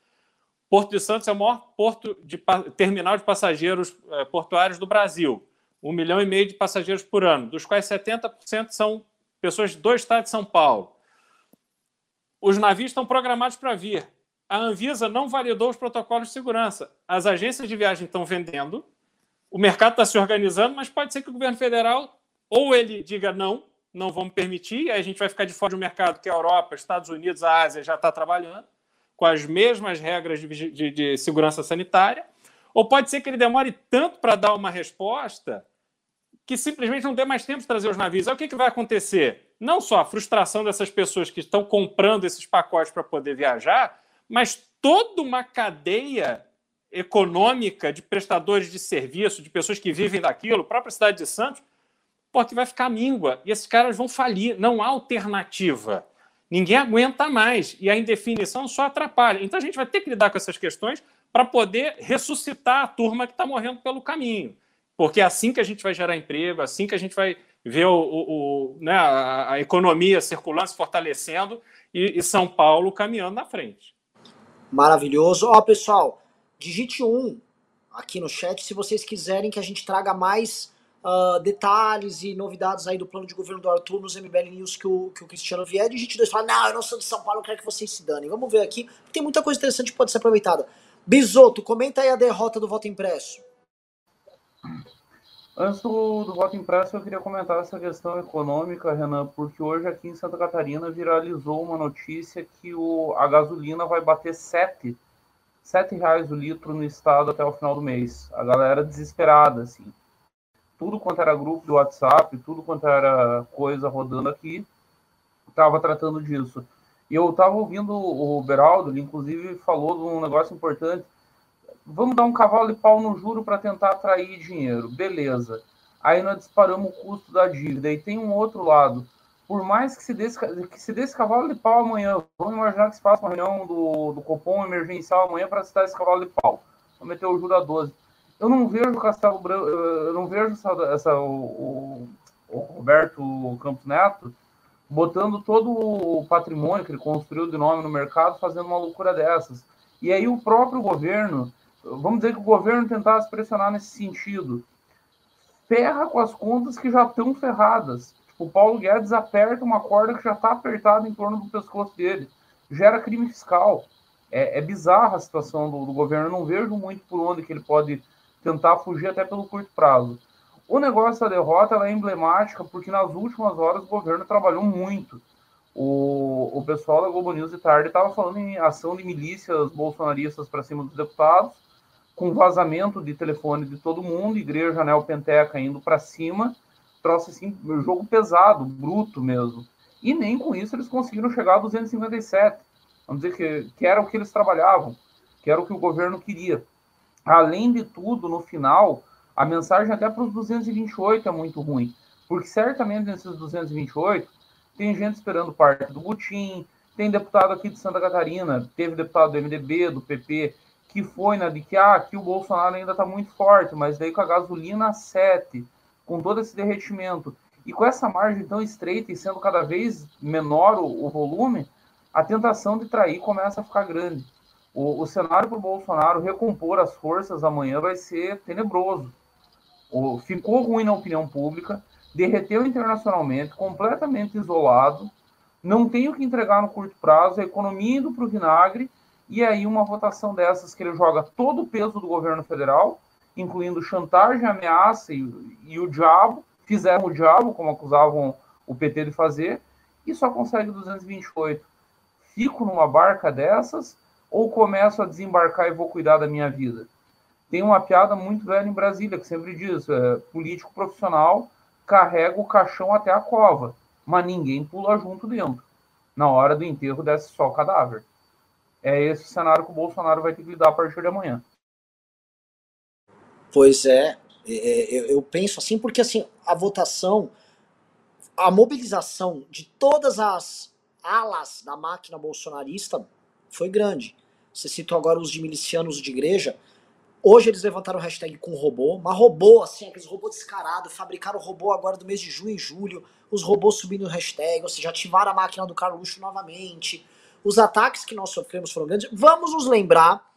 Porto de Santos é o maior porto de terminal de passageiros é, portuários do Brasil, um milhão e meio de passageiros por ano, dos quais 70% são pessoas do estado de São Paulo. Os navios estão programados para vir. A Anvisa não validou os protocolos de segurança. As agências de viagem estão vendendo, o mercado está se organizando, mas pode ser que o governo federal ou ele diga não, não vamos permitir, aí a gente vai ficar de fora do mercado que a Europa, Estados Unidos, a Ásia já está trabalhando com as mesmas regras de, de, de, segurança sanitária, ou pode ser que ele demore tanto para dar uma resposta que simplesmente não dê mais tempo de trazer os navios. Aí o que, que vai acontecer? Não só a frustração dessas pessoas que estão comprando esses pacotes para poder viajar, mas toda uma cadeia econômica de prestadores de serviço, de pessoas que vivem daquilo, a própria cidade de Santos, porque vai ficar míngua e esses caras vão falir. Não há alternativa. Ninguém aguenta mais e a indefinição só atrapalha. Então a gente vai ter que lidar com essas questões para poder ressuscitar a turma que está morrendo pelo caminho. Porque é assim que a gente vai gerar emprego, é assim que a gente vai ver o, o, o né, a, a, economia circulando, se fortalecendo e, e São Paulo caminhando na frente. Maravilhoso. Ó, pessoal, digite um aqui no chat se vocês quiserem que a gente traga mais uh, detalhes e novidades aí do plano de governo do Arthur nos MBL News que o, que o Cristiano vier. E a gente dois fala, não, eu não sou de São Paulo, eu quero que vocês se danem. Vamos ver aqui, tem muita coisa interessante que pode ser aproveitada. Bisoto, comenta aí a derrota do voto impresso. Antes do, do, voto impresso, eu queria comentar essa questão econômica, Renan, porque hoje aqui em Santa Catarina viralizou uma notícia que o, a gasolina vai bater 7, 7 reais o litro no estado até o final do mês. A galera desesperada, assim. Tudo quanto era grupo do WhatsApp, tudo quanto era coisa rodando aqui, estava tratando disso. E eu estava ouvindo o Beraldo, ele inclusive falou de um negócio importante Vamos dar um cavalo de pau no juro para tentar atrair dinheiro. Beleza. Aí nós disparamos o custo da dívida. E tem um outro lado. Por mais que se desse, que se desse cavalo de pau amanhã, vamos imaginar que se faça uma reunião do, do Copom emergencial amanhã para citar esse cavalo de pau. Vamos meter o juro a 12. Eu não vejo o Castelo Branco, eu não vejo essa, essa o, o, o Roberto Campos Neto botando todo o patrimônio que ele construiu de nome no mercado, fazendo uma loucura dessas. E aí o próprio governo vamos dizer que o governo tentasse pressionar nesse sentido. Ferra com as contas que já estão ferradas. Tipo, o Paulo Guedes aperta uma corda que já está apertada em torno do pescoço dele. Gera crime fiscal. É, é bizarra a situação do, do, governo. Eu não vejo muito por onde que ele pode tentar fugir até pelo curto prazo. O negócio da derrota é emblemática porque nas últimas horas o governo trabalhou muito. O, o pessoal da Globo News de tarde estava falando em ação de milícias bolsonaristas para cima dos deputados com vazamento de telefone de todo mundo, igreja Anel Penteca indo para cima, trouxe assim, jogo pesado, bruto mesmo. E nem com isso eles conseguiram chegar a 257. Vamos dizer que, que era o que eles trabalhavam, que era o que o governo queria. Além de tudo, no final, a mensagem até para os 228 é muito ruim, porque certamente nesses 228 tem gente esperando parte do Butim, tem deputado aqui de Santa Catarina, teve deputado do MDB, do PP, que foi na né, de que ah, aqui o Bolsonaro ainda está muito forte, mas daí com a gasolina 7, com todo esse derretimento, e com essa margem tão estreita e sendo cada vez menor o, o volume, a tentação de trair começa a ficar grande. O, o cenário para o Bolsonaro recompor as forças amanhã vai ser tenebroso. O, ficou ruim na opinião pública, derreteu internacionalmente, completamente isolado, não tem o que entregar no curto prazo, a economia indo para o vinagre e aí uma votação dessas que ele joga todo o peso do governo federal, incluindo chantagem, ameaça e, e o diabo, fizeram o diabo, como acusavam o PT de fazer, e só consegue 228. Fico numa barca dessas ou começo a desembarcar e vou cuidar da minha vida? Tem uma piada muito velha em Brasília que sempre diz: é, político profissional carrega o caixão até a cova, mas ninguém pula junto dentro. Na hora do enterro desce só o cadáver é esse cenário que o Bolsonaro vai ter que lidar a partir de amanhã. Pois é, é, é eu penso assim, porque assim, a votação, a mobilização de todas as alas da máquina bolsonarista foi grande. Você citou agora os de milicianos de igreja. Hoje eles levantaram o hashtag com robô, mas robô, assim, aqueles robôs descarados, fabricaram robô agora do mês de junho e julho, os robôs subindo o hashtag, ou seja, ativaram a máquina do Carluxo novamente os ataques que nós sofremos foram grandes. Vamos nos lembrar,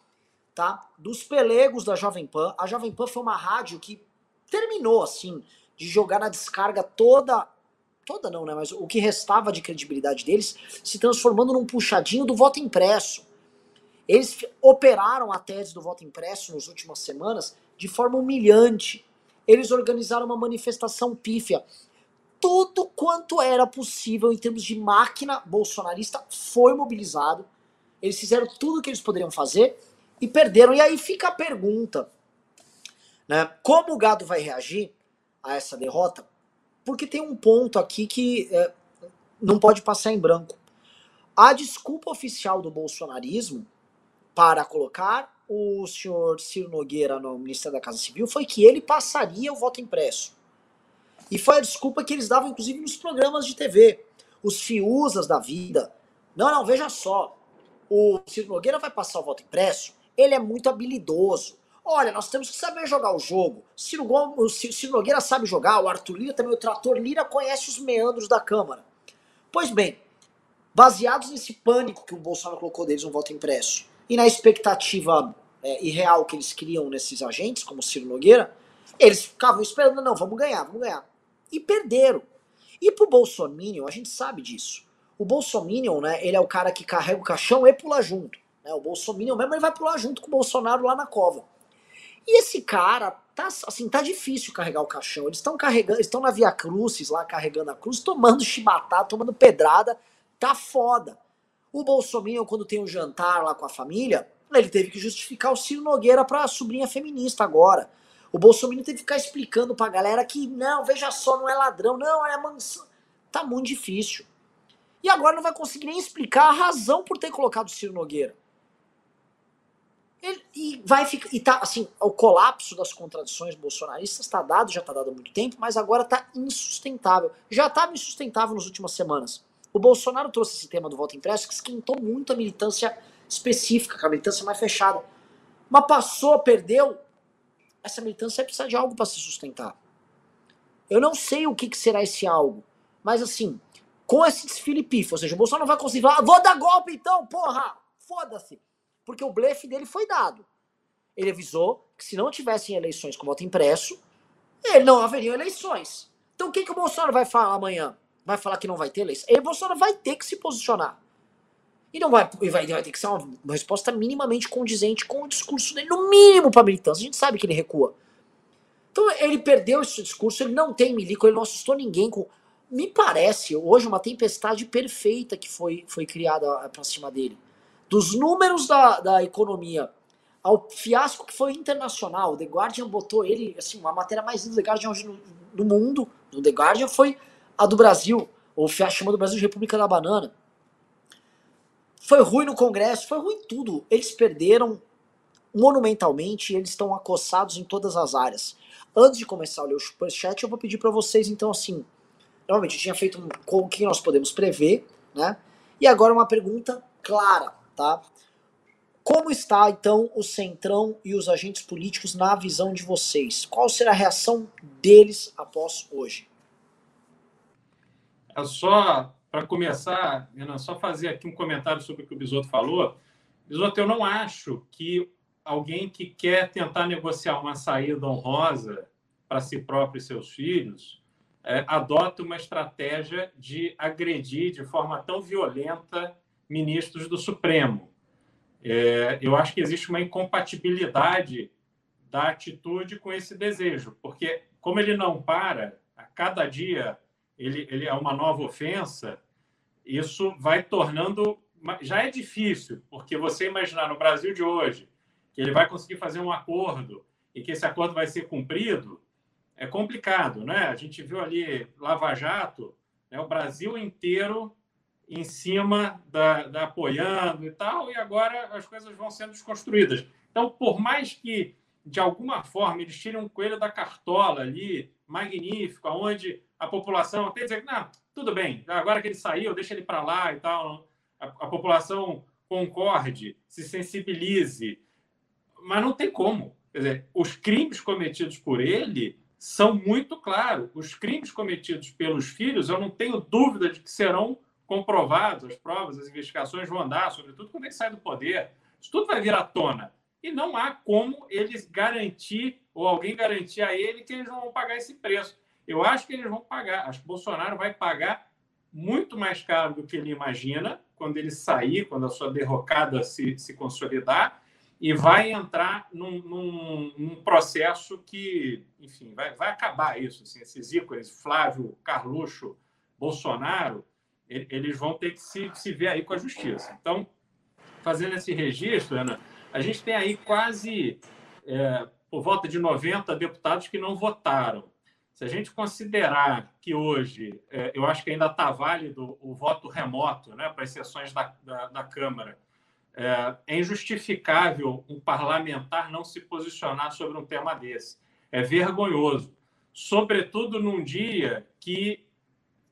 tá? Dos pelegos da Jovem Pan. A Jovem Pan foi uma rádio que terminou, assim, de jogar na descarga toda. Toda não, né? Mas o que restava de credibilidade deles se transformando num puxadinho do voto impresso. Eles operaram a tese do voto impresso nas últimas semanas de forma humilhante. Eles organizaram uma manifestação pífia tudo quanto era possível em termos de máquina bolsonarista foi mobilizado. Eles fizeram tudo o que eles poderiam fazer e perderam. E aí fica a pergunta, né? Como o gado vai reagir a essa derrota? Porque tem um ponto aqui que é, não pode passar em branco. A desculpa oficial do bolsonarismo para colocar o senhor Ciro Nogueira no Ministério da Casa Civil foi que ele passaria o voto impresso. E foi a desculpa que eles davam, inclusive, nos programas de TV. Os fiusas da vida. Não, não, veja só. O Ciro Nogueira vai passar o voto impresso. Ele é muito habilidoso. Olha, nós temos que saber jogar o jogo. Ciro, o Ciro Nogueira sabe jogar, o Arthur Lira também, o Trator Lira conhece os meandros da Câmara. Pois bem, baseados nesse pânico que o Bolsonaro colocou deles no voto impresso e na expectativa é, irreal que eles criam nesses agentes, como Ciro Nogueira, Eles ficavam esperando, não, vamos ganhar, vamos ganhar. E perderam. E pro Bolsonaro, a gente sabe disso. O Bolsonaro, né, ele é o cara que carrega o caixão e pula junto. Né? O Bolsonaro mesmo ele vai pular junto com o Bolsonaro lá na cova. E esse cara, tá assim, tá difícil carregar o caixão. Eles estão carregando, estão na Via Crucis lá carregando a cruz, tomando chibatada, tomando pedrada, tá foda. O Bolsonaro, quando tem um jantar lá com a família, ele teve que justificar o Ciro Nogueira pra sobrinha feminista agora. O Bolsonaro teve que ficar explicando pra galera que, não, veja só, não é ladrão, não, é mansão. Tá muito difícil. E agora não vai conseguir nem explicar a razão por ter colocado o Ciro Nogueira. Ele, e vai ficar. E tá, assim, o colapso das contradições bolsonaristas está dado, já está dado há muito tempo, mas agora está insustentável. Já estava insustentável nas últimas semanas. O Bolsonaro trouxe esse tema do voto impresso que esquentou muito a militância específica, a militância mais fechada. Mas passou, perdeu. Essa militância precisa de algo para se sustentar. Eu não sei o que, que, será esse algo, mas assim, com esse desfile pif, ou seja, o Bolsonaro não vai conseguir falar, vou dar golpe então, porra, foda-se. Porque o blefe dele foi dado. Ele avisou que se não tivessem eleições com voto impresso, ele não haveriam eleições. Então o que, que o Bolsonaro vai falar amanhã? Vai falar que não vai ter eleição? E o Bolsonaro vai ter que se posicionar. E não vai, vai, vai ter que ser uma, uma resposta minimamente condizente com o discurso dele, no mínimo para a militância. A gente sabe que ele recua. Então ele perdeu esse discurso, ele não tem milico, ele não assustou ninguém com. Me parece hoje uma tempestade perfeita que foi, foi criada para cima dele dos números da, da economia ao fiasco que foi internacional. O The Guardian botou ele, assim, uma matéria mais linda do The Guardian hoje no, no mundo, no The Guardian, foi a do Brasil, o fiasco chamou do Brasil de República da Banana. Foi ruim no Congresso, foi ruim tudo. Eles perderam monumentalmente e eles estão acossados em todas as áreas. Antes de começar a ler o superchat, eu vou pedir para vocês, então, assim, normalmente eu tinha feito um, com o que nós podemos prever, né? E agora uma pergunta clara tá? Como está então o Centrão e os agentes políticos na visão de vocês? Qual será a reação deles após hoje? É só para começar, Renan, só fazer aqui um comentário sobre o que o Bisoto falou. Bisoto, eu não acho que alguém que quer tentar negociar uma saída honrosa para si próprio e seus filhos é, adota uma estratégia de agredir de forma tão violenta ministros do Supremo. É, eu acho que existe uma incompatibilidade da atitude com esse desejo, porque como ele não para, a cada dia ele, ele é uma nova ofensa, isso vai tornando. Já é difícil, porque você imaginar no Brasil de hoje que ele vai conseguir fazer um acordo e que esse acordo vai ser cumprido, é complicado, né? A gente viu ali Lava Jato, né? o Brasil inteiro em cima da, da, apoiando e tal, e agora as coisas vão sendo desconstruídas. Então, por mais que de alguma forma eles tirem um coelho da cartola ali, magnífico, onde a população até dizer, não, tudo bem, agora que ele saiu, deixa ele para lá e tal, a, a população concorde, se sensibilize, mas não tem como. Quer dizer, os crimes cometidos por ele são muito claros. Os crimes cometidos pelos filhos, eu não tenho dúvida de que serão comprovados, as provas, as investigações vão andar, sobretudo quando ele sai do poder. Isso tudo vai vir à tona. E não há como eles garantir, ou alguém garantir a ele, que eles não vão pagar esse preço. Eu acho que eles vão pagar. Acho que Bolsonaro vai pagar muito mais caro do que ele imagina quando ele sair, quando a sua derrocada se, se consolidar, e vai entrar num, num, num processo que, enfim, vai, vai acabar isso. Assim, esses ícones, Flávio, Carluxo, Bolsonaro, eles vão ter que se, se ver aí com a justiça. Então, fazendo esse registro, Ana, a gente tem aí quase é, por volta de 90 deputados que não votaram. Se a gente considerar que hoje, é, eu acho que ainda está válido o voto remoto né, para as sessões da, da, da Câmara, é, é injustificável um parlamentar não se posicionar sobre um tema desse. É vergonhoso. Sobretudo num dia que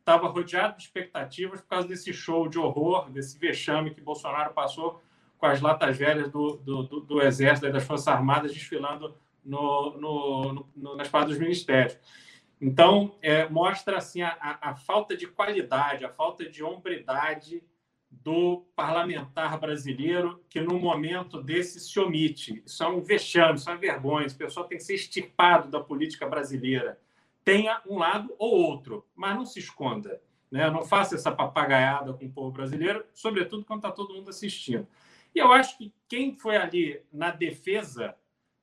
estava rodeado de expectativas por causa desse show de horror, desse vexame que Bolsonaro passou com as latas velhas do, do, do, do Exército e das Forças Armadas desfilando no, no, no, nas paradas dos ministérios. Então, é, mostra assim, a, a, falta de qualidade, a falta de hombridade do parlamentar brasileiro que, no momento desse, se omite. Isso é um vexame, isso é uma vergonha. Esse pessoal tem que ser extirpado da política brasileira. Tenha um lado ou outro, mas não se esconda. Né? Não faça essa papagaiada com o povo brasileiro, sobretudo quando está todo mundo assistindo. E eu acho que quem foi ali na defesa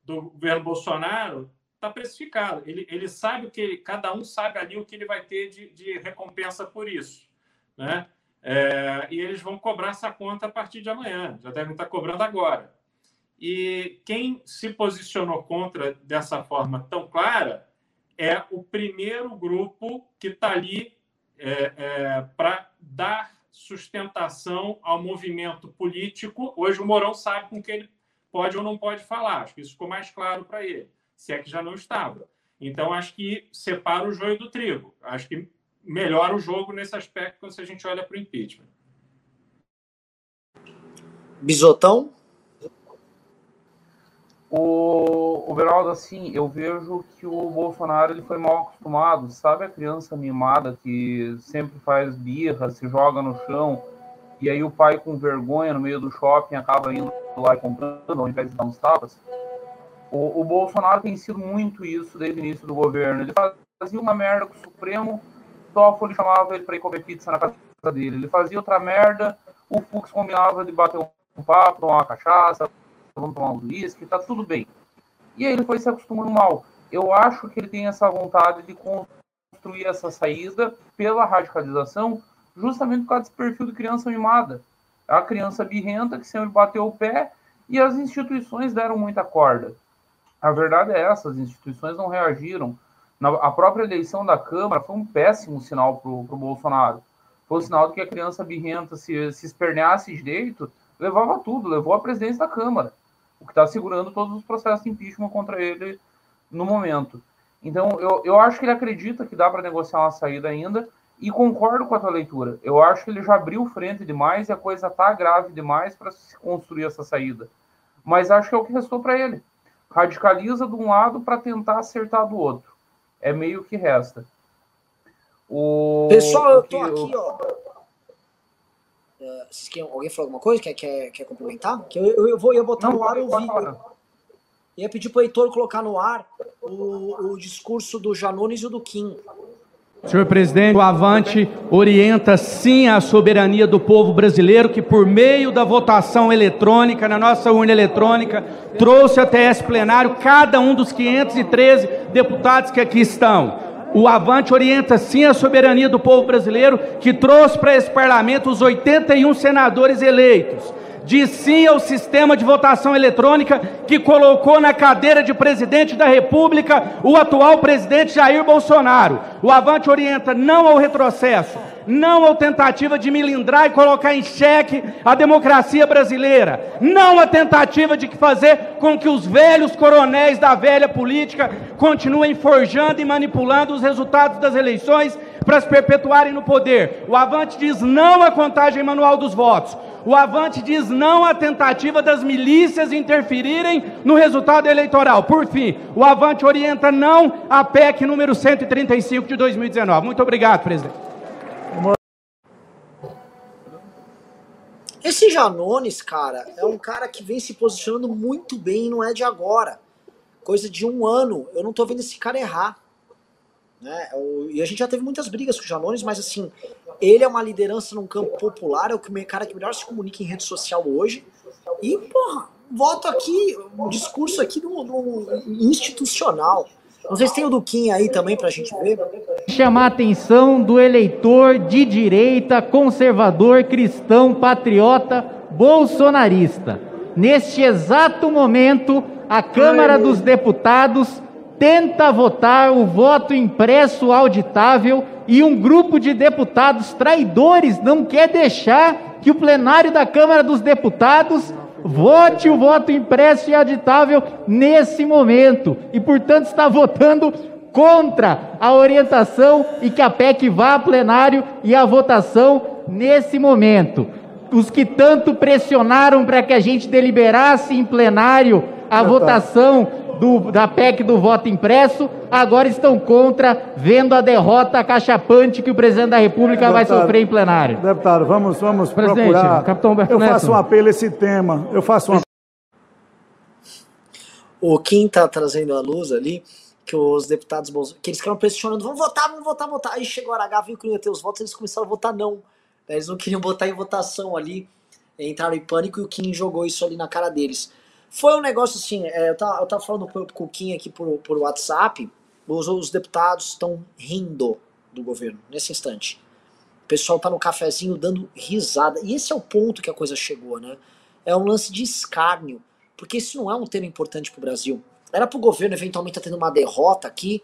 do governo Bolsonaro está precificado. Ele, ele sabe o que ele, cada um sabe ali o que ele vai ter de, de recompensa por isso. Né? É, e eles vão cobrar essa conta a partir de amanhã, já devem estar cobrando agora. E quem se posicionou contra dessa forma tão clara é o primeiro grupo que está ali é, é, para dar sustentação ao movimento político. Hoje o Mourão sabe com que ele pode ou não pode falar. Acho que isso ficou mais claro para ele, se é que já não estava. Então, acho que separa o joio do trigo. Acho que melhora o jogo nesse aspecto quando a gente olha para o impeachment. Bisotão? O, o assim, eu vejo que o Bolsonaro ele foi mal acostumado. Sabe a criança mimada que sempre faz birra, se joga no chão, e aí o pai, com vergonha, no meio do shopping, acaba indo lá e comprando, ao invés de dar uns tapas? O, o Bolsonaro tem sido muito isso desde o início do governo. Ele fazia uma merda com o Supremo, Toffoli chamava ele para ir comer pizza na casa dele. Ele fazia outra merda, o Fux combinava de bater um papo, tomar uma cachaça, vamos tomar um uísque, tá tudo bem. E aí ele foi se acostumando mal. Eu acho que ele tem essa vontade de construir essa saída pela radicalização, justamente por causa desse perfil de criança mimada. A criança birrenta que sempre bateu o pé e as instituições deram muita corda. A verdade é essa, as instituições não reagiram na, a própria eleição da Câmara foi um péssimo sinal para o Bolsonaro. Foi um sinal de que a criança birrenta, se, se esperneasse direito, levava tudo, levou a presidência da Câmara, o que está segurando todos os processos de impeachment contra ele no momento. Então, eu, eu acho que ele acredita que dá para negociar uma saída ainda, e concordo com a tua leitura. Eu acho que ele já abriu frente demais e a coisa está grave demais para se construir essa saída. Mas acho que é o que restou para ele. Radicaliza de um lado para tentar acertar do outro é meio que resta. O, Pessoal, eu tô aqui, ó. Uh, alguém falou alguma coisa? Quer, quer, quer complementar? Que eu, eu, eu vou ia botar Não, no ar o vídeo. Ia pedir para o Heitor colocar no ar o, o discurso do Janones e o do Kim. Senhor presidente, o Avante orienta sim a soberania do povo brasileiro, que por meio da votação eletrônica, na nossa urna eletrônica, trouxe até esse plenário cada um dos 513 deputados que aqui estão. O Avante orienta sim a soberania do povo brasileiro, que trouxe para esse parlamento os 81 senadores eleitos diz sim ao sistema de votação eletrônica que colocou na cadeira de presidente da República o atual presidente Jair Bolsonaro. O Avante orienta não ao retrocesso, não à tentativa de milindrar e colocar em xeque a democracia brasileira, não à tentativa de fazer com que os velhos coronéis da velha política continuem forjando e manipulando os resultados das eleições para se perpetuarem no poder. O Avante diz não à contagem manual dos votos. O Avante diz não à tentativa das milícias interferirem no resultado eleitoral. Por fim, o Avante orienta não à PEC número 135 de 2019. Muito obrigado, presidente. Esse Janones, cara, é um cara que vem se posicionando muito bem, não é de agora. Coisa de um ano. Eu não tô vendo esse cara errar. Né? E a gente já teve muitas brigas com o Janones, mas assim, ele é uma liderança num campo popular, é o cara que melhor se comunica em rede social hoje. E, porra, voto aqui, um discurso aqui no, no institucional. Não sei se tem o Duquinha aí também pra gente ver. Chamar a atenção do eleitor de direita, conservador, cristão, patriota, bolsonarista. Neste exato momento, a Câmara Ai, dos Deputados tenta votar o voto impresso auditável e um grupo de deputados traidores não quer deixar que o plenário da Câmara dos Deputados vote o voto impresso e auditável nesse momento e, portanto, está votando contra a orientação e que a PEC vá a plenário e a votação nesse momento. Os que tanto pressionaram para que a gente deliberasse em plenário a votação do, da PEC do voto impresso, agora estão contra, vendo a derrota cachapante que o presidente da República deputado, vai sofrer em plenário. Deputado, vamos, vamos Presidente, procurar. Capitão Humberto eu Neto. faço um apelo a esse tema. Eu faço um O Kim está trazendo a luz ali que os deputados que eles ficaram pressionando, vamos votar, vamos votar, vamos votar. Aí chegou a H, viu que não ia ter os votos, eles começaram a votar não. Eles não queriam botar em votação ali, entraram em pânico e o Kim jogou isso ali na cara deles. Foi um negócio assim, é, eu, tava, eu tava falando com o Kim aqui por, por WhatsApp, os, os deputados estão rindo do governo nesse instante. O pessoal tá no cafezinho dando risada. E esse é o ponto que a coisa chegou, né? É um lance de escárnio, porque isso não é um tema importante pro Brasil. Era pro governo eventualmente tá tendo uma derrota aqui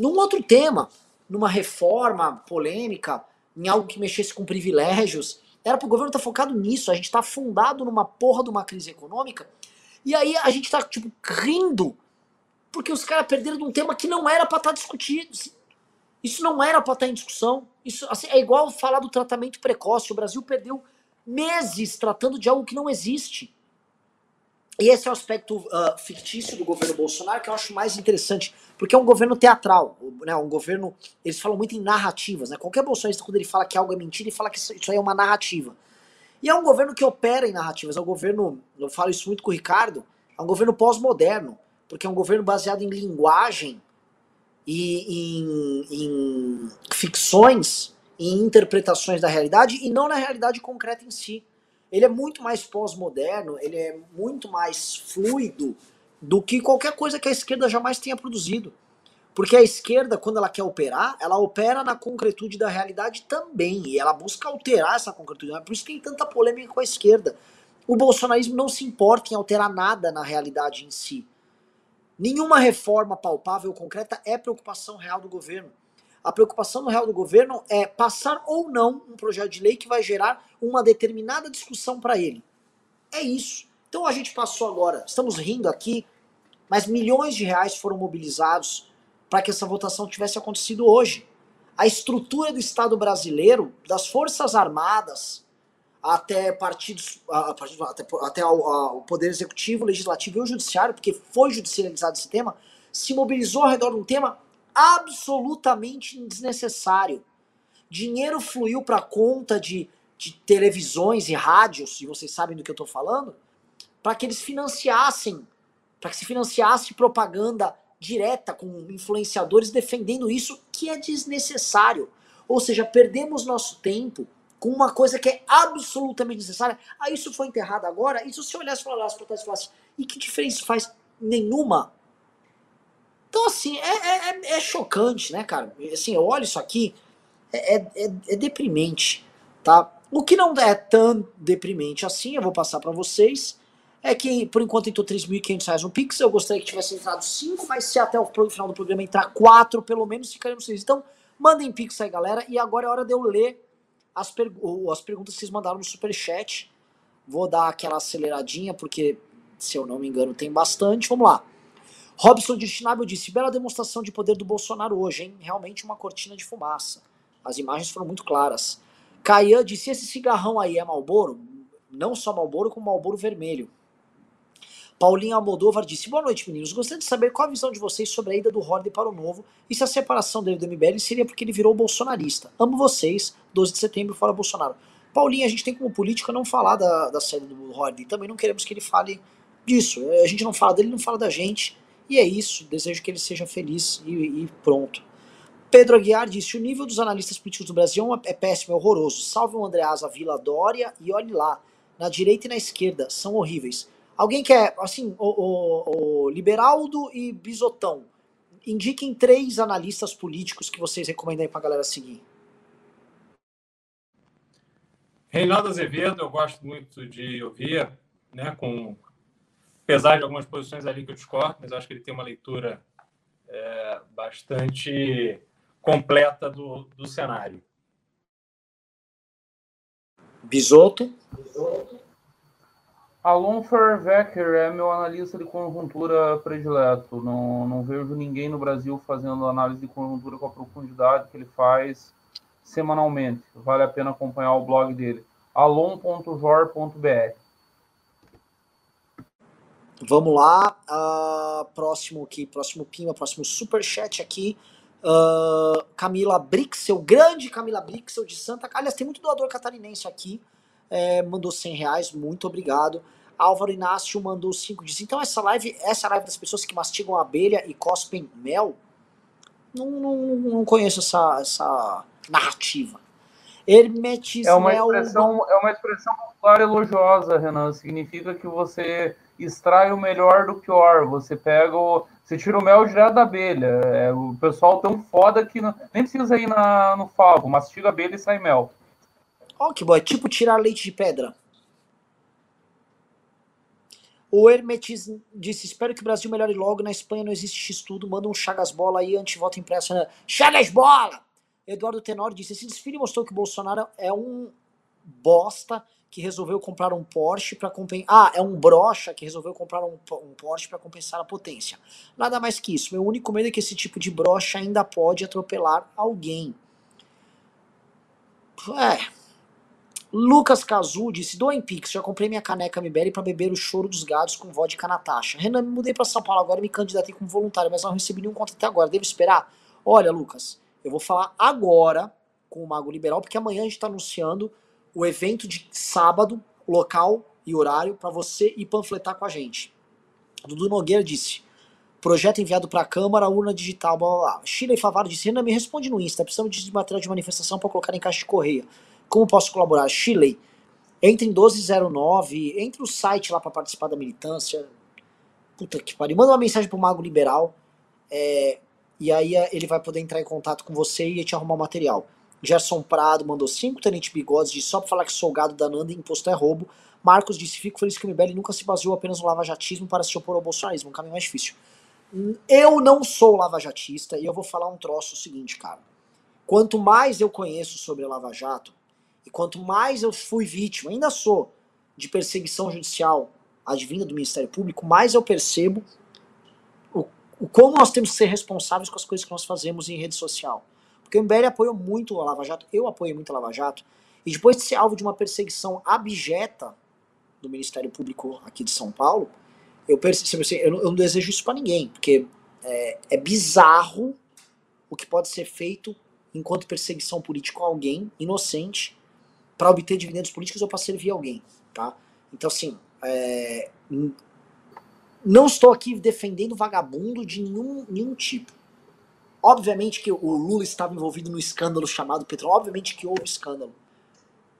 num outro tema, numa reforma polêmica, em algo que mexesse com privilégios. Era pro governo estar tá focado nisso. A gente tá afundado numa porra de uma crise econômica e aí a gente tá, tipo, rindo porque os caras perderam de um tema que não era para estar tá discutido. Isso não era para estar tá em discussão. Isso assim, é igual falar do tratamento precoce. O Brasil perdeu meses tratando de algo que não existe. E esse é o aspecto uh, fictício do governo Bolsonaro que eu acho mais interessante, porque é um governo teatral, né? Um governo. Eles falam muito em narrativas, né? Qualquer bolsonarista, quando ele fala que algo é mentira, ele fala que isso, isso aí é uma narrativa. E é um governo que opera em narrativas. É um governo, eu falo isso muito com o Ricardo, é um governo pós-moderno, porque é um governo baseado em linguagem e em, em ficções e interpretações da realidade e não na realidade concreta em si. Ele é muito mais pós-moderno, ele é muito mais fluido do que qualquer coisa que a esquerda jamais tenha produzido. Porque a esquerda, quando ela quer operar, ela opera na concretude da realidade também. E ela busca alterar essa concretude. Por isso tem tanta polêmica com a esquerda. O bolsonarismo não se importa em alterar nada na realidade em si. Nenhuma reforma palpável concreta é preocupação real do governo. A preocupação real do governo é passar ou não um projeto de lei que vai gerar uma determinada discussão para ele. É isso. Então a gente passou agora, estamos rindo aqui, mas milhões de reais foram mobilizados para que essa votação tivesse acontecido hoje. A estrutura do Estado brasileiro, das Forças Armadas, até partidos, até, até o Poder Executivo, Legislativo e o Judiciário, porque foi judicializado esse tema, se mobilizou ao redor de um tema absolutamente desnecessário. Dinheiro fluiu para conta de, de televisões e rádios, e vocês sabem do que eu estou falando, para que eles financiassem, para que se financiasse propaganda direta com influenciadores defendendo isso que é desnecessário. Ou seja, perdemos nosso tempo com uma coisa que é absolutamente necessária. Ah, isso foi enterrado agora? E se você olhasse para lá e falasse, e que diferença faz? Nenhuma. Então, assim, é, é, é, é chocante, né, cara? Assim, eu olho isso aqui, é, é, é, é deprimente, tá? O que não é tão deprimente assim, eu vou passar para vocês, é que por enquanto entrou 3.500 reais no Pix. Eu gostaria que tivesse entrado 5, mas se até o final do programa entrar 4, pelo menos, ficaremos 6. Então, mandem Pix aí, galera. E agora é hora de eu ler as, as perguntas que vocês mandaram no Superchat. Vou dar aquela aceleradinha, porque, se eu não me engano, tem bastante. Vamos lá. Robson de Schnabel disse: bela demonstração de poder do Bolsonaro hoje, hein? Realmente uma cortina de fumaça. As imagens foram muito claras. Caian disse: esse cigarrão aí é Malboro? Não só Malboro, como Malboro vermelho. Paulinho Almodóvar disse: Boa noite, meninos. Gostaria de saber qual a visão de vocês sobre a ida do Horde para o Novo e se a separação dele do MBL seria porque ele virou bolsonarista. Amo vocês, 12 de setembro, fora Bolsonaro. Paulinho, a gente tem como política não falar da, da saída do Horde também não queremos que ele fale disso. A gente não fala dele, não fala da gente. E é isso. Desejo que ele seja feliz e, e pronto. Pedro Aguiar disse: o nível dos analistas políticos do Brasil é péssimo, é horroroso. Salve o Andreasa Vila Dória e olhe lá. Na direita e na esquerda, são horríveis. Alguém quer, assim, o, o, o Liberaldo e Bisotão, indiquem três analistas políticos que vocês recomendam aí pra galera seguir. Reinaldo Azevedo, eu gosto muito de ouvir, né, com apesar de algumas posições ali que eu discordo, mas acho que ele tem uma leitura é, bastante completa do, do cenário. Bisoto. Bisoto. Alon Ferwecker é meu analista de conjuntura predileto. Não, não vejo ninguém no Brasil fazendo análise de conjuntura com a profundidade que ele faz semanalmente. Vale a pena acompanhar o blog dele. alon.jor.br Vamos lá. Uh, próximo aqui, próximo Pima, próximo Superchat aqui. Uh, Camila Brixel, grande Camila Brixel de Santa Aliás, tem muito doador catarinense aqui. É, mandou 100 reais, muito obrigado. Álvaro Inácio mandou 5 dias. Então essa live, essa live das pessoas que mastigam abelha e cospem mel, não, não, não conheço essa, essa narrativa. Hermetismel... É uma expressão, é uma expressão popular elogiosa, Renan. Significa que você extrai o melhor do pior. Você pega o. Você tira o mel direto da abelha. É, o pessoal tão foda que não, nem precisa ir na, no favo. Mastiga abelha e sai mel. Ó, que bom. É tipo tirar leite de pedra. O Hermetis disse: Espero que o Brasil melhore logo. Na Espanha não existe X-Tudo. Manda um Chagas Bola aí, antivoto impresso. Né? Chagas Bola! Eduardo Tenório disse: Esse desfile mostrou que o Bolsonaro é um bosta que resolveu comprar um Porsche para compensar. Ah, é um brocha que resolveu comprar um, um Porsche para compensar a potência. Nada mais que isso. Meu único medo é que esse tipo de brocha ainda pode atropelar alguém. É. Lucas Cazu disse: Doem Pix, já comprei minha caneca MBL para beber o choro dos gados com vodka na taxa. Renan, me mudei para São Paulo agora e me candidatei como voluntário, mas não recebi nenhum contato até agora. Devo esperar? Olha, Lucas, eu vou falar agora com o Mago Liberal, porque amanhã a gente está anunciando o evento de sábado, local e horário para você ir panfletar com a gente. Dudu Nogueira disse: projeto enviado para a Câmara, urna digital, blá blá blá. Sheila e Favaro disse: Renan, me responde no Insta, precisamos de material de manifestação para colocar em caixa de correia. Como posso colaborar? Chile, entre em 1209, entre o site lá para participar da militância. Puta que pariu. Manda uma mensagem pro Mago Liberal. É, e aí ele vai poder entrar em contato com você e te arrumar o material. Gerson Prado mandou 5 Tenente Bigodes, disse só pra falar que sou gado da Nanda e imposto é roubo. Marcos disse: Fico feliz que o MBL nunca se baseou apenas no lavajatismo para se opor ao bolsonarismo, um caminho mais difícil. Eu não sou lavajatista e eu vou falar um troço o seguinte, cara. Quanto mais eu conheço sobre a Lava Jato, e quanto mais eu fui vítima, ainda sou, de perseguição judicial advinda do Ministério Público, mais eu percebo o, o como nós temos que ser responsáveis com as coisas que nós fazemos em rede social. Porque o MBL apoiou muito a Lava Jato, eu apoiei muito a Lava Jato, e depois de ser alvo de uma perseguição abjeta do Ministério Público aqui de São Paulo, eu percebo assim, eu não, eu não desejo isso para ninguém, porque é, é bizarro o que pode ser feito enquanto perseguição política a alguém inocente para obter dividendos políticos ou para servir alguém, tá? Então assim, é, não estou aqui defendendo vagabundo de nenhum, nenhum tipo. Obviamente que o Lula estava envolvido no escândalo chamado petróleo, obviamente que houve escândalo.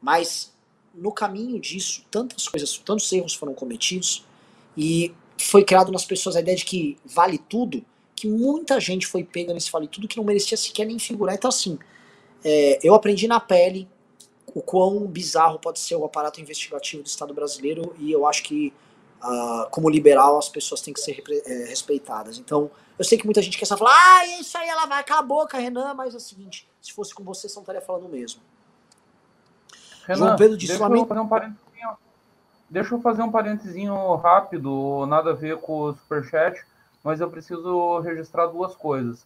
Mas no caminho disso, tantas coisas, tantos erros foram cometidos e foi criado nas pessoas a ideia de que vale tudo, que muita gente foi pega nesse vale tudo que não merecia sequer nem figurar. Então assim, é, eu aprendi na pele o quão bizarro pode ser o aparato investigativo do Estado brasileiro e eu acho que uh, como liberal as pessoas têm que ser é, respeitadas. Então eu sei que muita gente quer só falar, ah, isso aí ela vai, cala a boca, Renan, mas é o seguinte, se fosse com você, você não estaria falando mesmo. Renan, João Pedro disse deixa, eu fazer um parentezinho, deixa eu fazer um parentezinho rápido, nada a ver com o Superchat, mas eu preciso registrar duas coisas.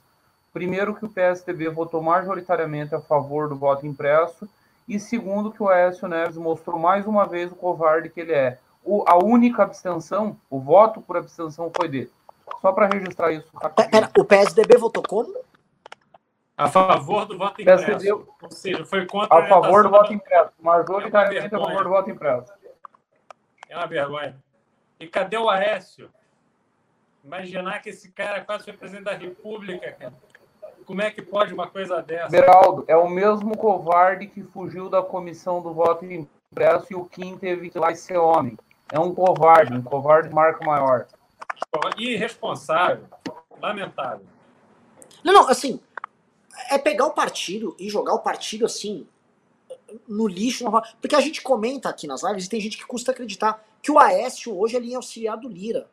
Primeiro, que o PSDB votou majoritariamente a favor do voto impresso, e segundo, que o Aécio Neves mostrou mais uma vez o covarde que ele é. O, a única abstenção, o voto por abstenção foi dele. Só para registrar isso. Pera, o PSDB votou como? A favor do voto impresso. PSDB, Ou seja, foi contra a, a favor do voto impresso. Majoritariamente é a favor do voto impresso. É uma vergonha. E cadê o Aécio? Imaginar que esse cara quase foi presidente da República, cara. Como é que pode uma coisa dessa? Beraldo, é o mesmo covarde que fugiu da comissão do voto impresso e o Kim teve que ir lá e ser homem. É um covarde, um covarde marca maior. Irresponsável, lamentável. Não, não, assim, é pegar o partido e jogar o partido assim no lixo. Porque a gente comenta aqui nas lives e tem gente que custa acreditar que o Aécio hoje é linha auxiliar do Lira.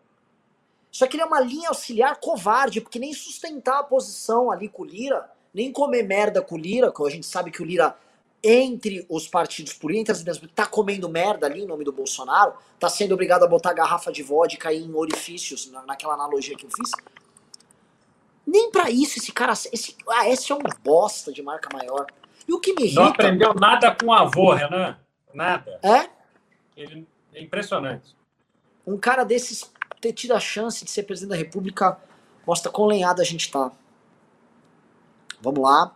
Só que ele é uma linha auxiliar covarde, porque nem sustentar a posição ali com o Lira, nem comer merda com o Lira, que a gente sabe que o Lira, entre os partidos políticos, tá comendo merda ali em nome do Bolsonaro, tá sendo obrigado a botar garrafa de vodka em orifícios, naquela analogia que eu fiz. Nem para isso esse cara. Esse, ah, esse é um bosta de marca maior. E o que me irrita. Não aprendeu nada com o avô, Renan. Nada. É? Ele, é impressionante. Um cara desses ter tido a chance de ser presidente da República mostra quão lenhado a gente tá. Vamos lá.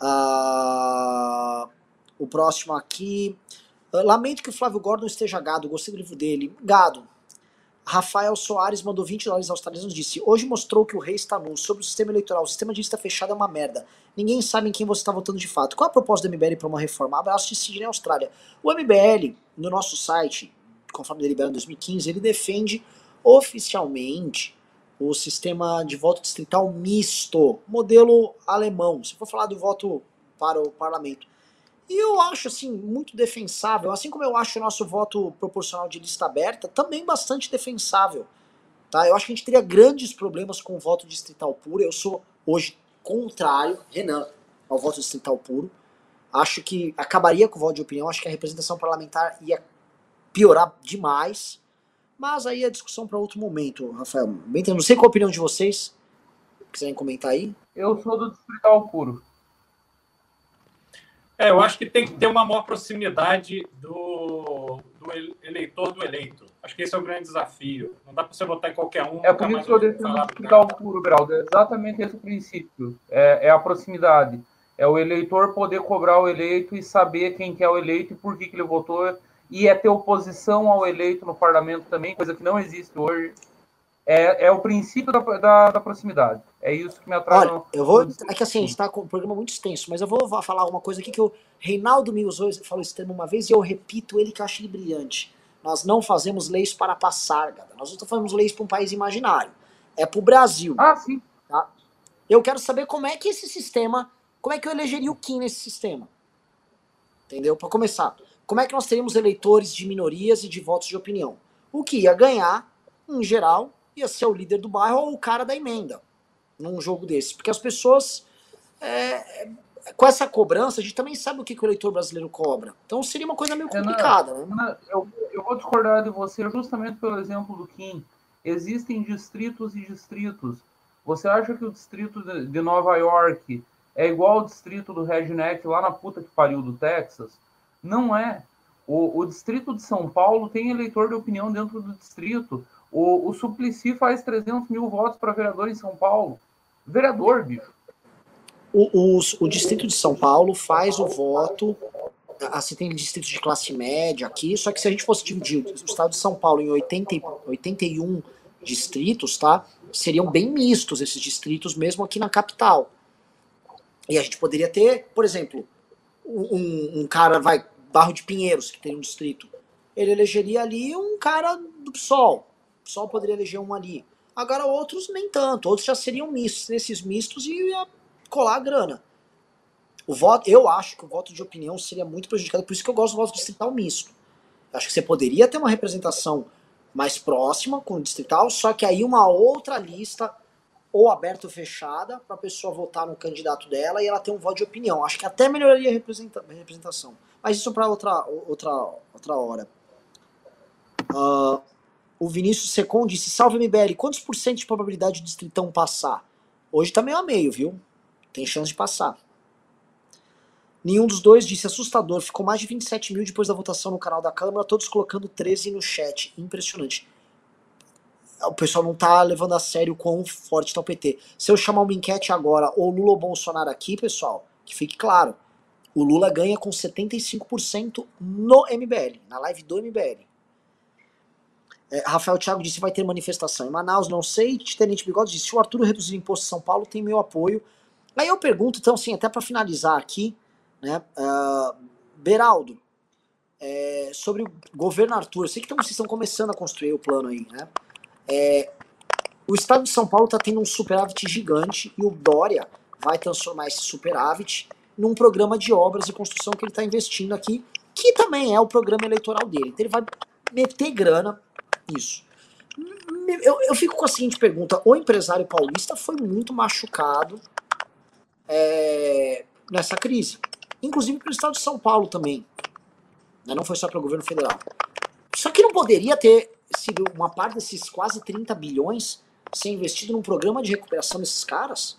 Uh, o próximo aqui. Uh, lamento que o Flávio Gordon esteja gado, gostei do livro dele. Gado. Rafael Soares mandou 20 dólares australianos disse: Hoje mostrou que o rei está nu. Sobre o sistema eleitoral, o sistema de lista fechada é uma merda. Ninguém sabe em quem você está votando de fato. Qual a proposta do MBL para uma reforma? Abraço de Sidney Austrália. O MBL, no nosso site, conforme deliberado em 2015, ele defende oficialmente o sistema de voto distrital misto, modelo alemão. Se for falar do voto para o parlamento. E eu acho, assim, muito defensável. Assim como eu acho o nosso voto proporcional de lista aberta, também bastante defensável. Tá? Eu acho que a gente teria grandes problemas com o voto distrital puro. Eu sou, hoje, contrário, Renan, ao voto distrital puro. Acho que acabaria com o voto de opinião. Acho que a representação parlamentar ia piorar demais. Mas aí é discussão para outro momento, Rafael. Bem, não sei qual a opinião de vocês. Quiserem comentar aí? Eu sou do distrital puro. É, eu acho que tem que ter uma maior proximidade do, do eleitor do eleito. Acho que esse é o grande desafio. Não dá para você votar em qualquer um. É por isso que eu defendo o distrital puro, Grau. É exatamente esse o princípio. É, é, a proximidade. É o eleitor poder cobrar o eleito e saber quem que é o eleito e por que, que ele votou e é ter oposição ao eleito no parlamento também, coisa que não existe hoje. É, é o princípio da, da, da proximidade. É isso que me atrai. Olha, eu vou. É que assim, a gente está com um programa muito extenso, mas eu vou falar uma coisa aqui que o Reinaldo me usou, falou esse termo uma vez, e eu repito ele que eu acho ele brilhante. Nós não fazemos leis para passar, galera. Nós não fazemos leis para um país imaginário. É para o Brasil. Ah, sim. Tá? Eu quero saber como é que esse sistema. Como é que eu elegeria o Kim nesse sistema? Entendeu? Para começar como é que nós teríamos eleitores de minorias e de votos de opinião? O que ia ganhar, em geral, ia ser o líder do bairro ou o cara da emenda num jogo desse. Porque as pessoas, é, com essa cobrança, a gente também sabe o que, que o eleitor brasileiro cobra. Então seria uma coisa meio complicada. Renan, né? eu, eu vou discordar de você justamente pelo exemplo do Kim. Existem distritos e distritos. Você acha que o distrito de Nova York é igual ao distrito do Redneck lá na puta que pariu do Texas? Não é. O, o Distrito de São Paulo tem eleitor de opinião dentro do distrito. O, o Suplicy faz 300 mil votos para vereador em São Paulo. Vereador, bicho. O, o, o Distrito de São Paulo faz o voto. Assim, tem distritos de classe média aqui, só que se a gente fosse dividir o estado de São Paulo em 80, 81 distritos, tá? Seriam bem mistos esses distritos, mesmo aqui na capital. E a gente poderia ter, por exemplo, um, um cara vai Barro de Pinheiros, que tem um distrito, ele elegeria ali um cara do PSOL. O PSOL poderia eleger um ali. Agora outros nem tanto, outros já seriam mistos. Nesses mistos ia colar a grana. O voto, eu acho que o voto de opinião seria muito prejudicado, por isso que eu gosto do voto distrital misto. Eu acho que você poderia ter uma representação mais próxima com o distrital, só que aí uma outra lista ou aberta ou fechada para a pessoa votar no candidato dela e ela ter um voto de opinião. Acho que até melhoraria a representação. Mas isso para outra, outra, outra hora. Uh, o Vinícius Secon disse: Salve MBL, quantos por cento de probabilidade de distritão passar? Hoje tá meio a meio, viu? Tem chance de passar. Nenhum dos dois disse assustador. Ficou mais de 27 mil depois da votação no canal da Câmara, todos colocando 13 no chat. Impressionante. O pessoal não tá levando a sério o quão forte tá o PT. Se eu chamar uma enquete agora, ou Lula ou Bolsonaro aqui, pessoal, que fique claro. O Lula ganha com 75% no MBL, na live do MBL. É, Rafael Thiago disse vai ter manifestação em Manaus, não sei. Tenente Bigode disse: se o Arthur reduzir o imposto em São Paulo, tem meu apoio. Aí eu pergunto, então, assim, até para finalizar aqui, né, uh, Beraldo, é, sobre o governo Arthur. Eu sei que então, vocês estão começando a construir o plano aí, né? É, o estado de São Paulo está tendo um superávit gigante e o Dória vai transformar esse superávit num programa de obras e construção que ele está investindo aqui, que também é o programa eleitoral dele. Então ele vai meter grana nisso. Eu, eu fico com a seguinte pergunta: o empresário paulista foi muito machucado é, nessa crise, inclusive para o estado de São Paulo também. Né? Não foi só para o governo federal. Só que não poderia ter sido uma parte desses quase 30 bilhões ser investido num programa de recuperação desses caras?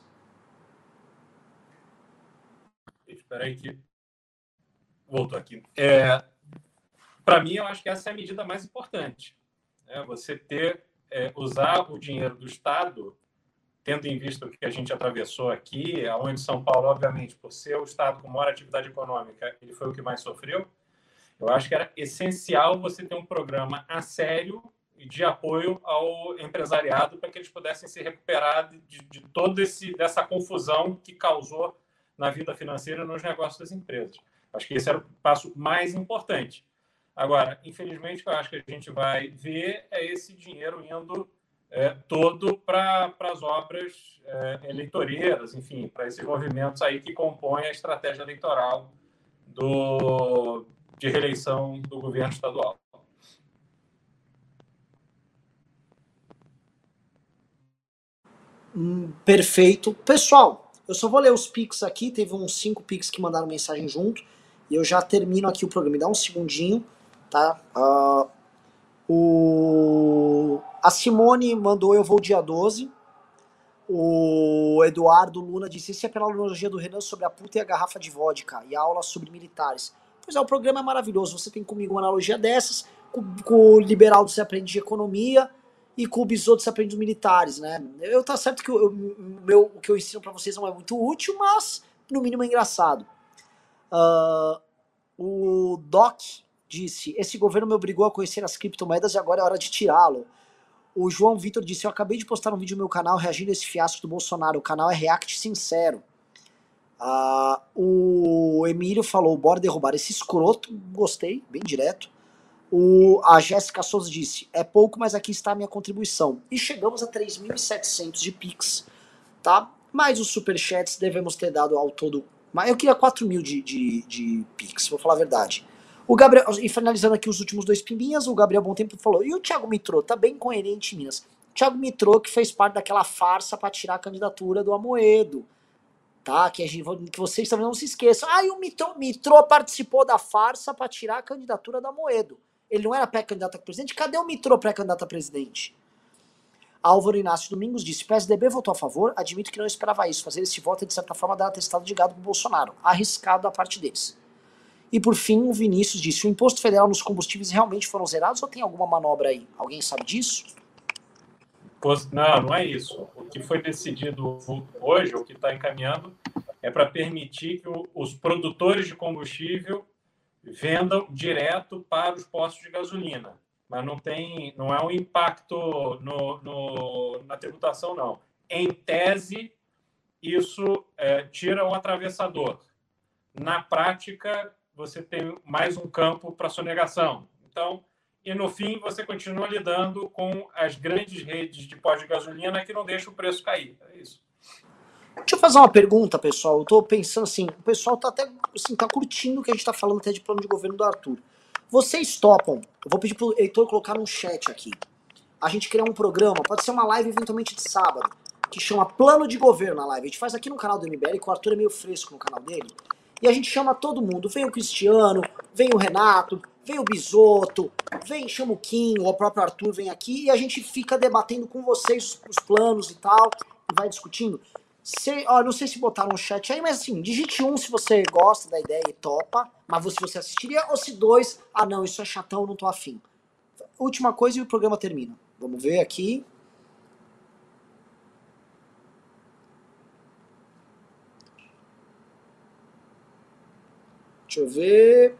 Espera aí que voltou aqui. É, Para mim, eu acho que essa é a medida mais importante. Né? Você ter é, usar o dinheiro do Estado, tendo em vista o que a gente atravessou aqui, onde São Paulo, obviamente, por ser o Estado com maior atividade econômica, ele foi o que mais sofreu. Eu acho que era essencial você ter um programa a sério de apoio ao empresariado para que eles pudessem se recuperar de, de toda dessa confusão que causou na vida financeira nos negócios das empresas. Acho que esse era o passo mais importante. Agora, infelizmente, o que eu acho que a gente vai ver é esse dinheiro indo é, todo para as obras é, eleitoreiras, enfim, para esses movimentos aí que compõem a estratégia eleitoral do, de reeleição do governo estadual. Hum, perfeito. Pessoal, eu só vou ler os pics aqui. Teve uns cinco pics que mandaram mensagem junto. E eu já termino aqui o programa. Me dá um segundinho, tá? Uh, o... A Simone mandou Eu Vou Dia 12. O Eduardo Luna disse: Esse é pela analogia do Renan sobre a puta e a garrafa de vodka e a aula sobre militares. Pois é, o programa é maravilhoso. Você tem comigo uma analogia dessas. Com, com o Liberaldo você aprende de economia e com o dos militares, né? Eu tá certo que o, meu, o que eu ensino para vocês não é muito útil, mas no mínimo é engraçado. Uh, o Doc disse: Esse governo me obrigou a conhecer as criptomoedas e agora é hora de tirá-lo. O João Vitor disse: Eu acabei de postar um vídeo no meu canal reagindo a esse fiasco do Bolsonaro. O canal é React Sincero. Uh, o Emílio falou: Bora derrubar esse escroto. Gostei, bem direto. O, a Jéssica Souza disse: É pouco, mas aqui está a minha contribuição. E chegamos a 3.700 de Pix, tá? Mais os superchats devemos ter dado ao todo. Mas eu queria 4 mil de, de, de Pix, vou falar a verdade. O Gabriel, e finalizando aqui os últimos dois pimbinhas, o Gabriel Bom Tempo falou: E o Thiago Mitrô? Tá bem coerente Minas. O Thiago Mitrô que fez parte daquela farsa para tirar a candidatura do Amoedo. Tá? Que, gente, que vocês também não se esqueçam. Ah, e o Mitrô, Mitrô participou da farsa para tirar a candidatura do Amoedo. Ele não era pré-candidato a presidente? Cadê o Mitrô pré-candidato a presidente? Álvaro Inácio Domingos disse: PSDB votou a favor, admito que não esperava isso. Fazer esse voto é, de certa forma, dar atestado de gado pro Bolsonaro. Arriscado a parte deles. E por fim, o Vinícius disse: o imposto federal nos combustíveis realmente foram zerados ou tem alguma manobra aí? Alguém sabe disso? Não, não é isso. O que foi decidido hoje, o que está encaminhando, é para permitir que os produtores de combustível vendam direto para os postos de gasolina. Mas não tem, não é um impacto no, no na tributação, não. Em tese, isso é, tira o atravessador. Na prática, você tem mais um campo para sonegação. Então, e no fim, você continua lidando com as grandes redes de pós de gasolina que não deixam o preço cair. É isso. Deixa eu fazer uma pergunta, pessoal. Eu tô pensando assim, o pessoal tá até assim, tá curtindo o que a gente tá falando até de plano de governo do Arthur. Vocês topam? Eu vou pedir pro Heitor colocar no chat aqui. A gente criar um programa, pode ser uma live eventualmente de sábado, que chama Plano de Governo na live. A gente faz aqui no canal do MBL, que o Arthur é meio fresco no canal dele. E a gente chama todo mundo. Vem o Cristiano, vem o Renato, vem o Bisoto, vem, chama o Kim, o próprio Arthur vem aqui e a gente fica debatendo com vocês os planos e tal, e vai discutindo. Se, ó, não sei se botaram no chat aí, mas assim, digite um se você gosta da ideia e topa, mas se você assistiria, ou se dois, ah não, isso é chatão, não tô afim. Última coisa e o programa termina. Vamos ver aqui. Deixa eu ver.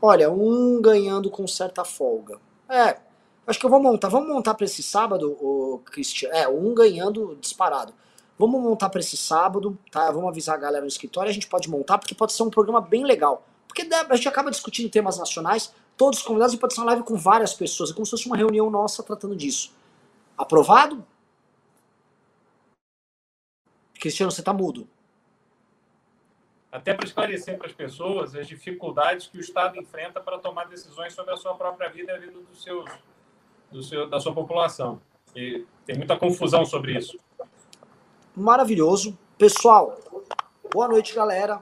Olha, um ganhando com certa folga. É, acho que eu vou montar. Vamos montar para esse sábado, o Cristian. É, um ganhando disparado. Vamos montar para esse sábado, tá? Vamos avisar a galera no escritório, a gente pode montar, porque pode ser um programa bem legal. Porque a gente acaba discutindo temas nacionais, todos os convidados, e pode ser uma live com várias pessoas, é como se fosse uma reunião nossa tratando disso. Aprovado? Cristiano, você tá mudo. Até para esclarecer para as pessoas as dificuldades que o Estado enfrenta para tomar decisões sobre a sua própria vida e a vida dos seus, do seu, da sua população. E tem muita confusão sobre isso maravilhoso. Pessoal, boa noite, galera.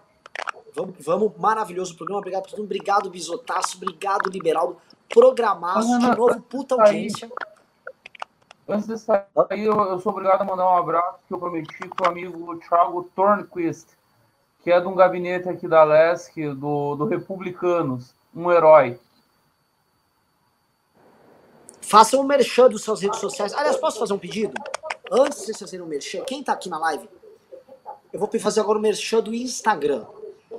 Vamos, vamos maravilhoso programa. Obrigado por tudo. Obrigado, Bisotaço. Obrigado, Liberaldo. Programaço. De novo, puta audiência. Antes de sair, eu, eu sou obrigado a mandar um abraço que eu prometi para o amigo Thiago Tornquist, que é de um gabinete aqui da LESC, do, do Republicanos, um herói. Façam um merchan das suas redes sociais. Aliás, posso fazer um pedido? Antes de vocês fazerem um merchan, quem tá aqui na live, eu vou fazer agora o merchan do Instagram.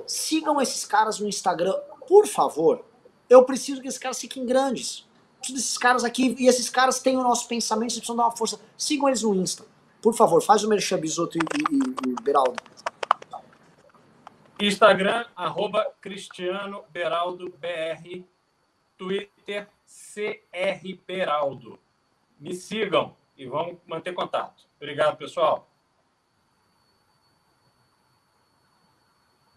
Sigam esses caras no Instagram, por favor. Eu preciso que esses caras fiquem grandes. Preciso desses caras aqui, e esses caras têm o nosso pensamento, vocês precisam dar uma força. Sigam eles no Insta. Por favor, faz o merchan, Bisoto e, e, e Beraldo. Instagram, arroba Cristiano Beraldo BR. Twitter, CR Beraldo. Me sigam e vamos manter contato. Obrigado, pessoal.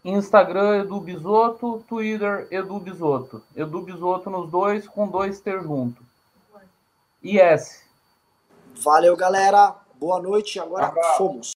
Instagram Edu Bisoto, Twitter Edu Bisoto. Edu Bisoto nos dois, com dois ter junto. E S. Valeu, galera. Boa noite. Agora fomos.